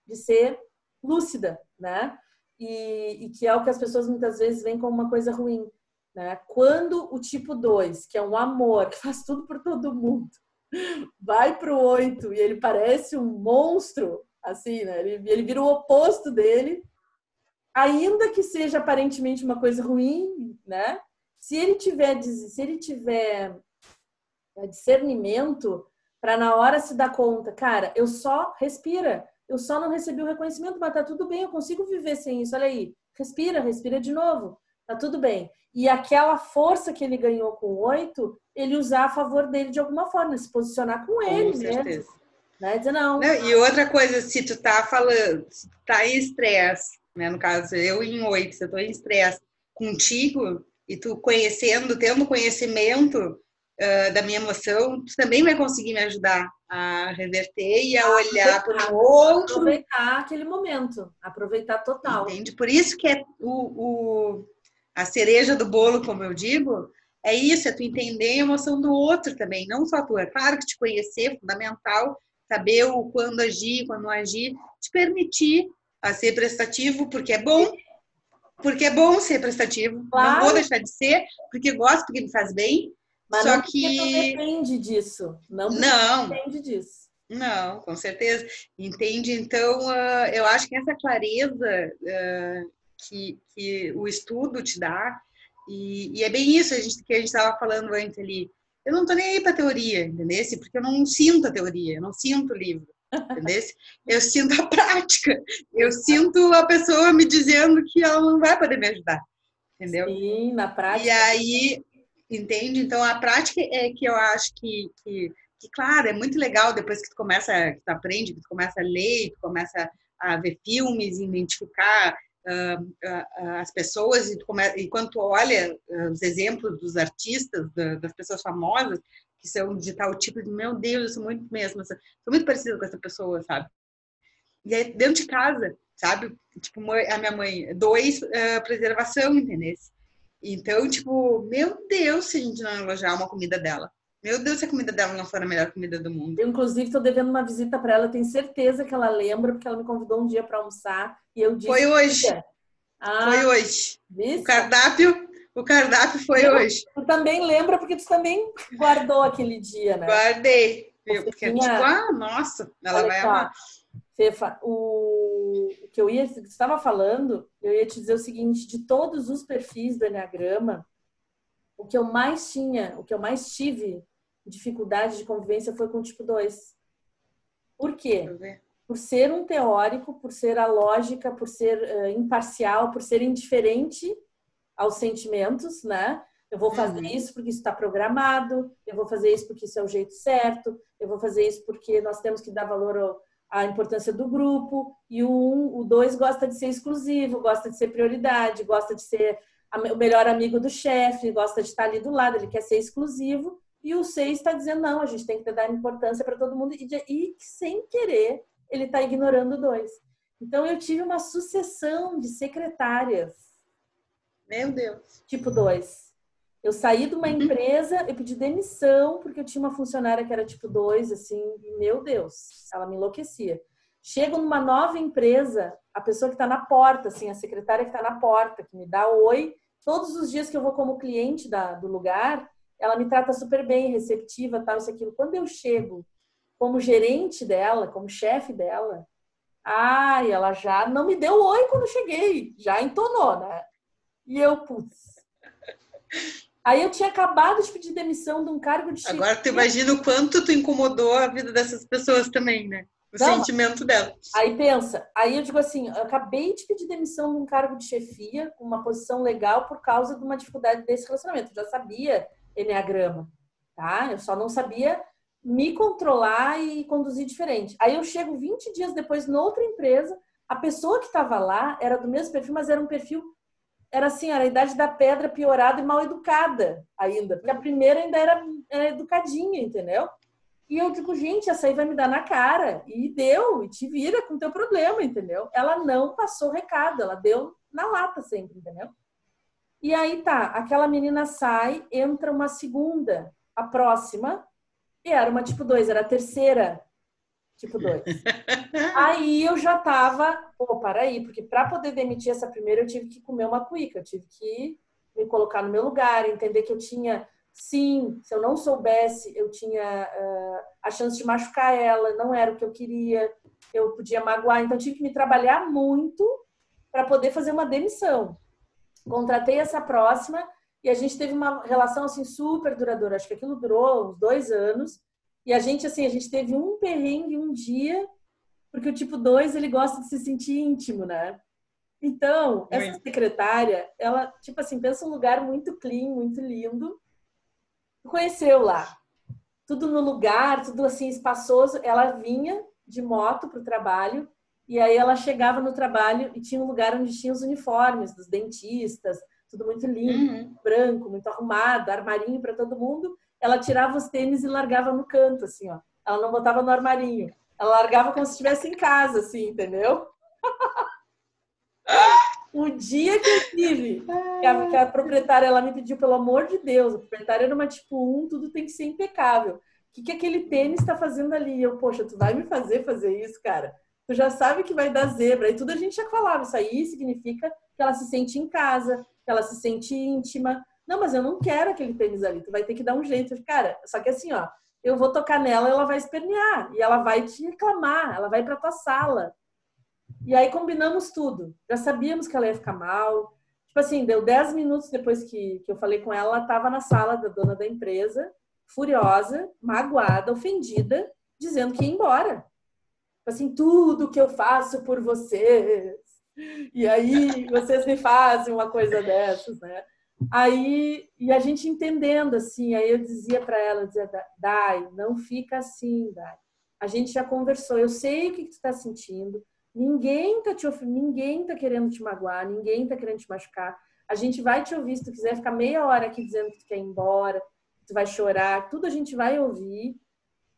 de ser lúcida, né? E, e que é o que as pessoas muitas vezes veem como uma coisa ruim. Né? Quando o tipo 2, que é um amor, que faz tudo por todo mundo, vai para o 8 e ele parece um monstro, assim, né? Ele, ele vira o oposto dele, ainda que seja aparentemente uma coisa ruim, né? Se ele tiver, se ele tiver é, discernimento para na hora se dar conta, cara, eu só respira, eu só não recebi o reconhecimento, mas tá tudo bem, eu consigo viver sem isso. Olha aí, respira, respira de novo, tá tudo bem. E aquela força que ele ganhou com oito, ele usar a favor dele de alguma forma, se posicionar com ele com mesmo. Né? Dizer, não. não. E outra coisa, se tu tá falando, se tu tá em estresse, né? No caso, eu em oito, se eu tô em estresse contigo e tu conhecendo, tendo conhecimento uh, da minha emoção, tu também vai conseguir me ajudar a reverter e a olhar para o outro. Aproveitar aquele momento, aproveitar total. Entende? Por isso que é o, o a cereja do bolo, como eu digo, é isso, é tu entender a emoção do outro também, não só tu. É claro que te conhecer é fundamental, saber o quando agir, quando não agir, te permitir a ser prestativo, porque é bom, porque é bom ser prestativo. Claro. Não vou deixar de ser, porque gosto, porque me faz bem. Mas só não que não depende disso. Não, não depende disso. Não, com certeza. Entende? Então, uh, eu acho que essa clareza uh, que, que o estudo te dá. E, e, é bem isso a gente, que a gente estava falando antes ali. Eu não estou nem aí para teoria, entendeu? Porque eu não sinto a teoria, eu não sinto o livro, entendeu? Eu sinto a prática, eu sinto a pessoa me dizendo que ela não vai poder me ajudar, entendeu? Sim, na prática. E aí, entende? Então, a prática é que eu acho que, que, que claro, é muito legal depois que tu começa, que tu aprende, que tu começa a ler, que tu começa a ver filmes, identificar as pessoas e, e quando olha os exemplos dos artistas, da, das pessoas famosas, que são de tal tipo meu Deus, eu sou muito mesmo, sou muito parecida com essa pessoa, sabe? E aí, dentro de casa, sabe? Tipo, a minha mãe, dois, uh, preservação, entendeu? Então, tipo, meu Deus, se a gente não elogiar uma comida dela. Meu Deus, se a comida dela não for a melhor comida do mundo. Eu, inclusive, estou devendo uma visita para ela. Tenho certeza que ela lembra, porque ela me convidou um dia para almoçar. E eu disse. Foi hoje. Ah, foi hoje. O cardápio, o cardápio foi eu, hoje. Tu também lembra, porque tu também guardou aquele dia, né? Guardei. porque, tinha... tipo, ah, nossa, ela Olha vai amar. Fefa, o que eu ia, que estava falando, eu ia te dizer o seguinte: de todos os perfis do Enneagrama, o que eu mais tinha, o que eu mais tive dificuldade de convivência foi com o tipo 2. Por quê? Por ser um teórico, por ser a lógica, por ser uh, imparcial, por ser indiferente aos sentimentos, né? Eu vou fazer uhum. isso porque isso está programado, eu vou fazer isso porque isso é o jeito certo, eu vou fazer isso porque nós temos que dar valor à importância do grupo. E o um, o dois gosta de ser exclusivo, gosta de ser prioridade, gosta de ser o melhor amigo do chefe, gosta de estar ali do lado, ele quer ser exclusivo. E o 6 está dizendo, não, a gente tem que dar importância para todo mundo. E, e, sem querer, ele está ignorando o 2. Então, eu tive uma sucessão de secretárias. Meu Deus. Tipo 2. Eu saí de uma uhum. empresa, eu pedi demissão, porque eu tinha uma funcionária que era tipo 2, assim, meu Deus, ela me enlouquecia. Chego numa nova empresa, a pessoa que está na porta, assim, a secretária que está na porta, que me dá oi, todos os dias que eu vou como cliente da, do lugar, ela me trata super bem, receptiva, tal, isso, aquilo. Quando eu chego como gerente dela, como chefe dela, ai, ela já não me deu oi quando cheguei, já entonou, né? E eu, putz. Aí eu tinha acabado de pedir demissão de um cargo de Agora tu imagina o quanto tu incomodou a vida dessas pessoas também, né? O não, sentimento dela. Aí pensa, aí eu digo assim, eu acabei de pedir demissão de um cargo de chefia, com uma posição legal por causa de uma dificuldade desse relacionamento. Eu já sabia Enneagrama, tá? Eu só não sabia me controlar e conduzir diferente. Aí eu chego 20 dias depois noutra empresa, a pessoa que estava lá era do mesmo perfil, mas era um perfil era assim, era a idade da pedra piorada e mal educada ainda, porque a primeira ainda era, era educadinha, entendeu? E eu digo, gente, essa aí vai me dar na cara. E deu, e te vira com teu problema, entendeu? Ela não passou recado, ela deu na lata sempre, entendeu? E aí tá, aquela menina sai, entra uma segunda, a próxima, e era uma tipo 2, era a terceira tipo 2. <laughs> aí eu já tava, pô, para aí, porque para poder demitir essa primeira eu tive que comer uma cuica, eu tive que me colocar no meu lugar, entender que eu tinha sim, se eu não soubesse, eu tinha uh, a chance de machucar ela, não era o que eu queria, eu podia magoar, então tive que me trabalhar muito para poder fazer uma demissão. Contratei essa próxima e a gente teve uma relação assim super duradoura, acho que aquilo durou uns dois anos. E a gente assim, a gente teve um perrengue um dia, porque o tipo 2 ele gosta de se sentir íntimo, né? Então, essa secretária, ela, tipo assim, pensa um lugar muito clean, muito lindo, conheceu lá. Tudo no lugar, tudo assim espaçoso. Ela vinha de moto para o trabalho e aí ela chegava no trabalho e tinha um lugar onde tinha os uniformes dos dentistas, tudo muito limpo, uhum. branco, muito arrumado, armarinho para todo mundo. Ela tirava os tênis e largava no canto, assim, ó. Ela não botava no armarinho. Ela largava como se estivesse em casa, assim, entendeu? <laughs> O dia que eu tive, que a, que a, proprietária ela me pediu, pelo amor de Deus, a proprietária era uma tipo 1, tudo tem que ser impecável. O que, que aquele tênis está fazendo ali? Eu, poxa, tu vai me fazer fazer isso, cara? Tu já sabe que vai dar zebra. E tudo a gente já falava. Isso aí significa que ela se sente em casa, que ela se sente íntima. Não, mas eu não quero aquele tênis ali. Tu vai ter que dar um jeito. Cara, só que assim, ó, eu vou tocar nela, ela vai espernear e ela vai te reclamar, ela vai para tua sala. E aí combinamos tudo. Já sabíamos que ela ia ficar mal. Tipo assim, deu 10 minutos depois que, que eu falei com ela, ela estava na sala da dona da empresa, furiosa, magoada, ofendida, dizendo que ia embora. Assim, tudo que eu faço por vocês. E aí vocês me fazem uma coisa dessas, né? Aí, e a gente entendendo assim, aí eu dizia para ela, dizia, Dai, não fica assim, Dai. A gente já conversou, eu sei o que, que tu está sentindo, Ninguém tá te ninguém tá querendo te magoar, ninguém tá querendo te machucar. A gente vai te ouvir se tu quiser ficar meia hora aqui dizendo que tu quer ir embora, que tu vai chorar, tudo a gente vai ouvir.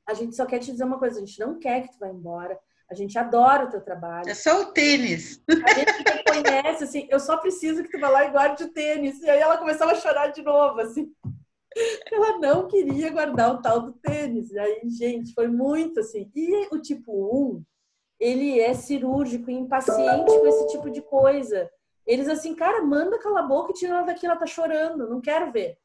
A gente só quer te dizer uma coisa, a gente não quer que tu vá embora. A gente adora o teu trabalho. É só o tênis. A gente te conhece, assim, eu só preciso que tu vá lá e guarde o tênis. E aí ela começava a chorar de novo, assim. Ela não queria guardar o tal do tênis. E aí, gente, foi muito assim. E o tipo 1, ele é cirúrgico e impaciente com esse tipo de coisa. Eles assim, cara, manda cala a boca e tira ela daqui, ela tá chorando, não quero ver.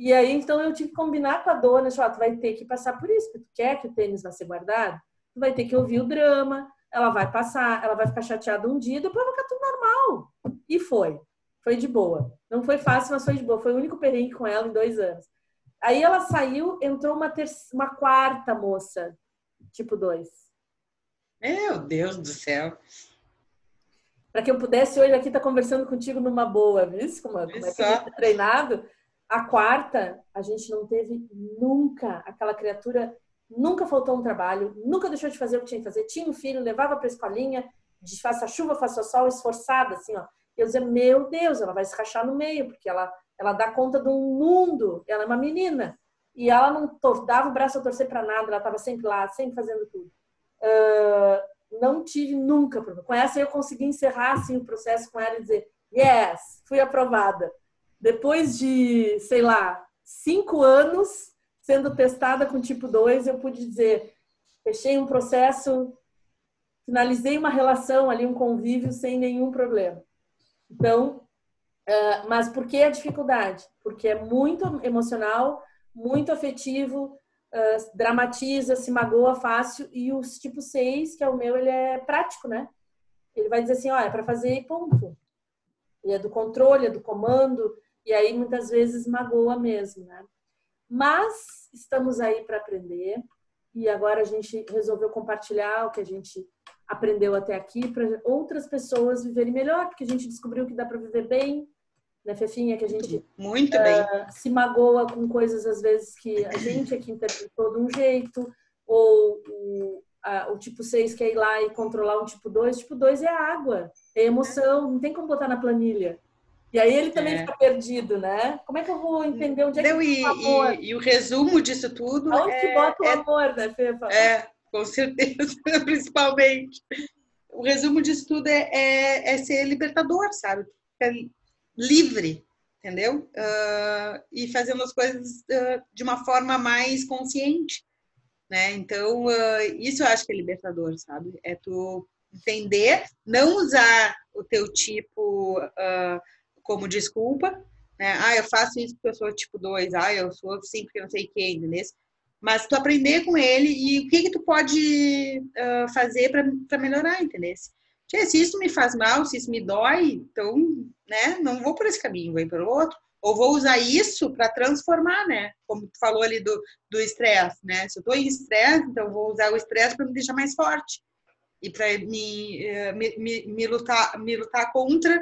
E aí, então, eu tive que combinar com a dona, tipo, ah, tu vai ter que passar por isso, porque tu quer que o tênis vá ser guardado, tu vai ter que ouvir o drama, ela vai passar, ela vai ficar chateada um dia, depois vai ficar tudo normal. E foi. Foi de boa. Não foi fácil, mas foi de boa. Foi o único perrengue com ela em dois anos. Aí ela saiu, entrou uma, terça, uma quarta moça, tipo dois. Meu Deus do céu. Para que eu pudesse hoje aqui estar tá conversando contigo numa boa, viu? Como, como é que a gente é treinado. A quarta, a gente não teve nunca aquela criatura, nunca faltou um trabalho, nunca deixou de fazer o que tinha que fazer. Tinha um filho, levava para a escolinha, de faça chuva, faça sol, esforçada, assim, ó. Eu dizia, meu Deus, ela vai se rachar no meio, porque ela, ela dá conta de um mundo, ela é uma menina. E ela não dava o braço a torcer para nada, ela estava sempre lá, sempre fazendo tudo. Uh, não tive nunca problema. Com essa eu consegui encerrar assim, o processo com ela e dizer, yes, fui aprovada. Depois de, sei lá, cinco anos sendo testada com tipo 2, eu pude dizer, fechei um processo, finalizei uma relação ali, um convívio sem nenhum problema. Então, uh, mas por que a dificuldade? Porque é muito emocional, muito afetivo, uh, dramatiza, se magoa fácil. E os tipo 6, que é o meu, ele é prático, né? Ele vai dizer assim, ó, é para fazer e ponto. E é do controle, é do comando, e aí muitas vezes magoa mesmo, né? Mas estamos aí para aprender. e agora a gente resolveu compartilhar o que a gente aprendeu até aqui para outras pessoas viverem melhor, porque a gente descobriu que dá para viver bem, né, Fefinha? Que a gente muito uh, bem. se magoa com coisas às vezes que a gente aqui interpretou de um jeito, ou o, a, o tipo 6 quer ir lá e controlar um tipo 2. Tipo 2 é água, é emoção, não tem como botar na planilha. E aí ele também é. fica perdido, né? Como é que eu vou entender onde é que Não, e, o amor? E, e, o resumo disso tudo Aonde é, que bota o é, amor, né, Fefa? É, com certeza, <laughs> principalmente. O resumo disso tudo é, é, é ser libertador, sabe? É livre, entendeu? Uh, e fazendo as coisas uh, de uma forma mais consciente, né? Então, uh, isso eu acho que é libertador, sabe? É tu entender, não usar o teu tipo como desculpa, né? Ah, eu faço isso porque eu sou tipo 2, ah, eu sou assim porque não sei quem, entendeu? Mas tu aprender com ele e o que que tu pode uh, fazer para melhorar, entendeu? Se isso me faz mal, se isso me dói, então, né, não vou por esse caminho, vou pelo outro. Ou vou usar isso para transformar, né? Como tu falou ali do estresse, né? Se eu tô em estresse, então vou usar o estresse para me deixar mais forte e para me, eh, me, me, me, lutar, me lutar contra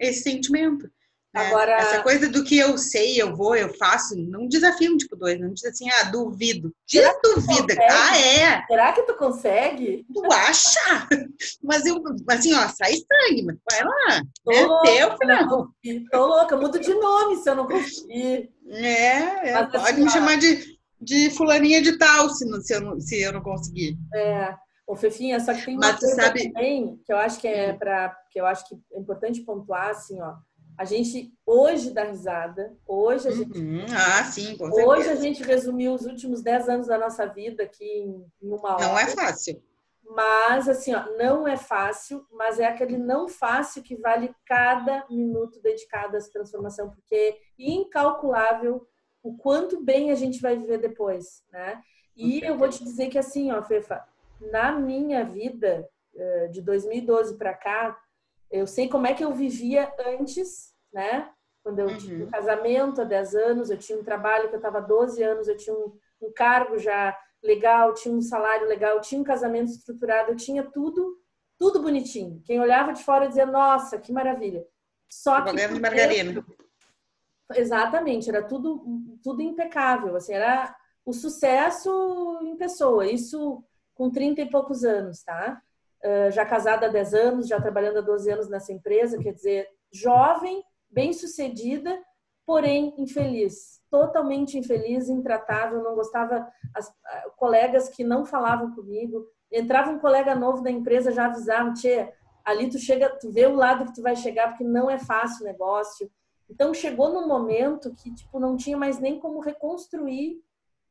esse sentimento. Né? Agora, essa coisa do que eu sei, eu vou, eu faço, não desafio um tipo dois, não diz assim, ah, duvido. Diz duvida. Ah, é. Será que tu consegue? Tu acha? <laughs> Mas eu, assim, ó, sai estranho, mas vai lá. Tô é louca, teu, não. Tô louca, mudo de nome se eu não conseguir. É, é pode assim, me ó, chamar de, de fulaninha de tal se, não, se, eu não, se eu não conseguir. É. Ô, Fefinha, só que tem uma Mas, coisa sabe... também que eu acho que é hum. para que eu acho que é importante pontuar assim, ó. A gente hoje dá risada, hoje a gente. Uhum. Ah, sim, com certeza. Hoje a gente resumiu os últimos 10 anos da nossa vida aqui em uma hora. Não é fácil. Mas, assim, ó, não é fácil, mas é aquele não fácil que vale cada minuto dedicado a essa transformação, porque é incalculável o quanto bem a gente vai viver depois, né? E eu vou te dizer que, assim, ó, Fefa, na minha vida, eh, de 2012 para cá, eu sei como é que eu vivia antes, né? Quando eu uhum. tinha um casamento há 10 anos, eu tinha um trabalho que eu estava 12 anos, eu tinha um, um, cargo já legal, tinha um salário legal, tinha um casamento estruturado, eu tinha tudo, tudo bonitinho. Quem olhava de fora dizia, nossa, que maravilha. Só que... de margarina. Exatamente, era tudo, tudo impecável, assim, era o sucesso em pessoa. Isso com 30 e poucos anos, tá? Uh, já casada há 10 anos, já trabalhando há 12 anos nessa empresa, quer dizer, jovem, bem-sucedida, porém infeliz, totalmente infeliz, intratável, não gostava, as uh, colegas que não falavam comigo, entrava um colega novo da empresa, já avisavam, tia, ali tu chega, tu vê o lado que tu vai chegar, porque não é fácil o negócio. Então chegou num momento que tipo não tinha mais nem como reconstruir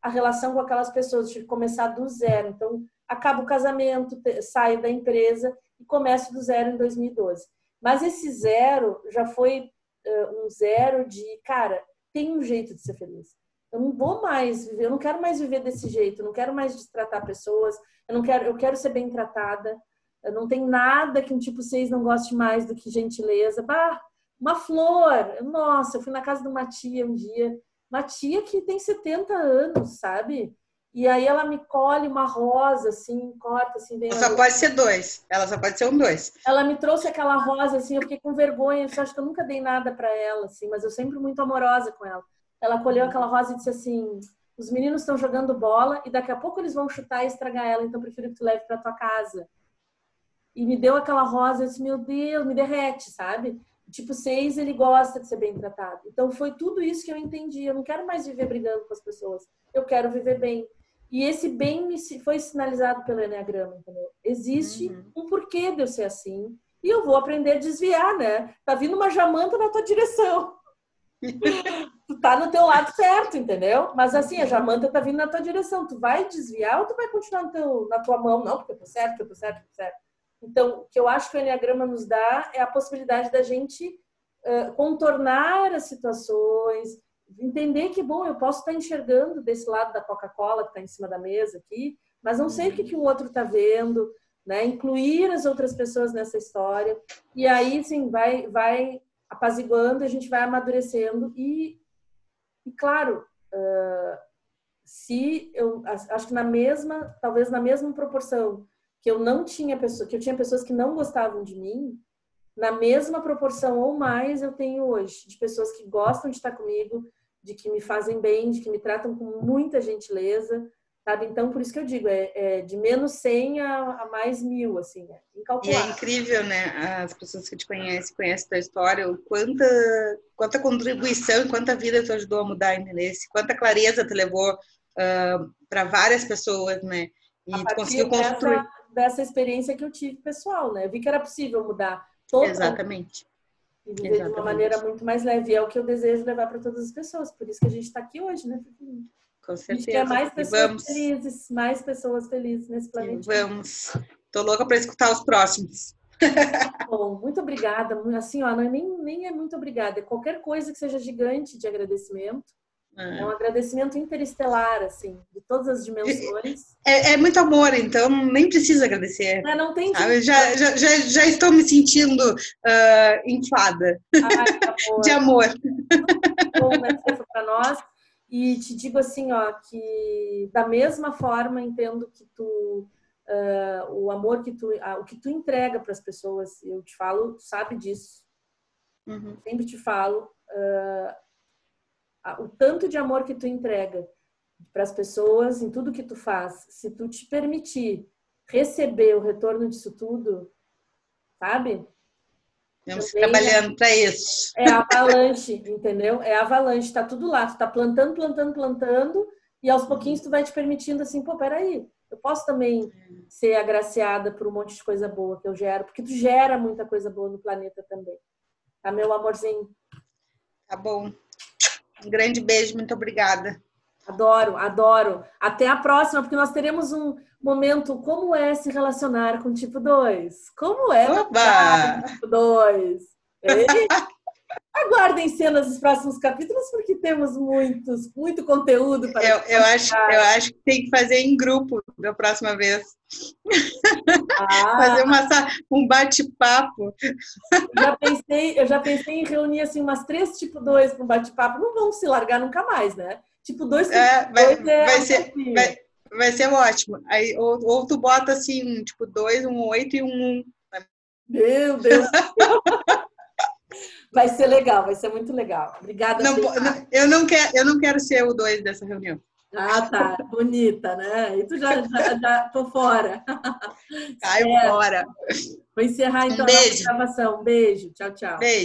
a relação com aquelas pessoas, tive que começar do zero. Então acaba o casamento, saio da empresa e começo do zero em 2012. Mas esse zero já foi uh, um zero de, cara, tem um jeito de ser feliz. Eu não vou mais viver, eu não quero mais viver desse jeito, eu não quero mais destratar pessoas, eu não quero, eu quero ser bem tratada. Eu não tem nada que um tipo 6 não goste mais do que gentileza. Bah, uma flor. Nossa, eu fui na casa de uma tia um dia, uma tia que tem 70 anos, sabe? E aí ela me colhe uma rosa, assim, corta, assim, bem. Só pode ser dois. Ela só pode ser um dois. Ela me trouxe aquela rosa, assim, eu fiquei com vergonha. Eu acho que eu nunca dei nada para ela, assim, mas eu sempre muito amorosa com ela. Ela colheu aquela rosa e disse assim: os meninos estão jogando bola e daqui a pouco eles vão chutar e estragar ela, então prefiro que tu leve para tua casa. E me deu aquela rosa, eu disse: meu Deus, me derrete, sabe? Tipo, seis, ele gosta de ser bem tratado. Então, foi tudo isso que eu entendi. Eu não quero mais viver brigando com as pessoas. Eu quero viver bem. E esse bem me foi sinalizado pelo Enneagrama, entendeu? Existe uhum. um porquê de eu ser assim. E eu vou aprender a desviar, né? Tá vindo uma jamanta na tua direção. <laughs> tu tá no teu lado certo, entendeu? Mas assim, a jamanta tá vindo na tua direção. Tu vai desviar ou tu vai continuar teu, na tua mão? Não, porque eu tô certo, eu tô certo, eu tô certo. Então, o que eu acho que o Enneagrama nos dá é a possibilidade da gente uh, contornar as situações, entender que, bom, eu posso estar enxergando desse lado da Coca-Cola que está em cima da mesa aqui, mas não sei o que, que o outro está vendo, né? Incluir as outras pessoas nessa história. E aí, sim, vai, vai apaziguando, a gente vai amadurecendo e, e claro, uh, se eu acho que na mesma, talvez na mesma proporção que eu não tinha pessoas, que eu tinha pessoas que não gostavam de mim, na mesma proporção ou mais eu tenho hoje de pessoas que gostam de estar comigo, de que me fazem bem, de que me tratam com muita gentileza, sabe? Então, por isso que eu digo, é, é de menos 100 a, a, mais mil, assim, é incalculável. E é incrível, né? As pessoas que te conhecem, conhecem a tua história, o quanta, quanta contribuição e quanta vida tu ajudou a mudar, entendeu? Quanta clareza tu levou uh, para várias pessoas, né? E tu conseguiu construir. Dessa, dessa experiência que eu tive pessoal, né? Eu vi que era possível mudar todo Exatamente. E viver Exatamente. de uma maneira muito mais leve. É o que eu desejo levar para todas as pessoas. Por isso que a gente está aqui hoje, né? Com certeza. A gente quer mais pessoas vamos. felizes, mais pessoas felizes nesse planeta. Vamos. Tô louca para escutar os próximos. Bom, muito obrigada. Assim, ó, é nem, nem é muito obrigada. É qualquer coisa que seja gigante de agradecimento. É. é um agradecimento interestelar, assim, de todas as dimensões. <laughs> É, é muito amor, então nem precisa agradecer. Não, não tem já, já, já, já, estou me sentindo uh, inflada Ai, amor. <laughs> de amor. Muito bom, né, para nós. E te digo assim, ó, que da mesma forma entendo que tu uh, o amor que tu uh, o que tu entrega para as pessoas, eu te falo, tu sabe disso. Uhum. Sempre te falo uh, o tanto de amor que tu entrega para as pessoas em tudo que tu faz, se tu te permitir receber o retorno disso tudo, sabe? Estamos trabalhando para isso. É avalanche, entendeu? É avalanche, tá tudo lá, tu tá plantando, plantando, plantando, e aos pouquinhos tu vai te permitindo assim, pô, peraí, eu posso também ser agraciada por um monte de coisa boa que eu gero, porque tu gera muita coisa boa no planeta também. Tá, meu amorzinho? Tá bom. Um grande beijo, muito obrigada. Adoro, adoro. Até a próxima, porque nós teremos um momento como é se relacionar com tipo 2. Como é com tipo 2? <laughs> Aguardem cenas dos próximos capítulos, porque temos muitos, muito conteúdo para eu, eu acho Eu acho que tem que fazer em grupo da próxima vez. Ah. fazer uma, um bate-papo. Já pensei, eu já pensei em reunir assim, umas três tipo dois para um bate-papo. Não vão se largar nunca mais, né? Tipo dois, é, vai, é vai ser, vai, vai, ser ótimo. Aí, ou, ou tu bota assim, tipo dois, um oito e um um. Meu Deus! <laughs> Vai ser legal, vai ser muito legal. Obrigada. Não, eu, não quero, eu não quero ser o dois dessa reunião. Ah, tá. Bonita, né? E tu já, já, já tô fora. Caio <laughs> é. fora. Vou encerrar então um a gravação. Beijo. Tchau, tchau. Beijo.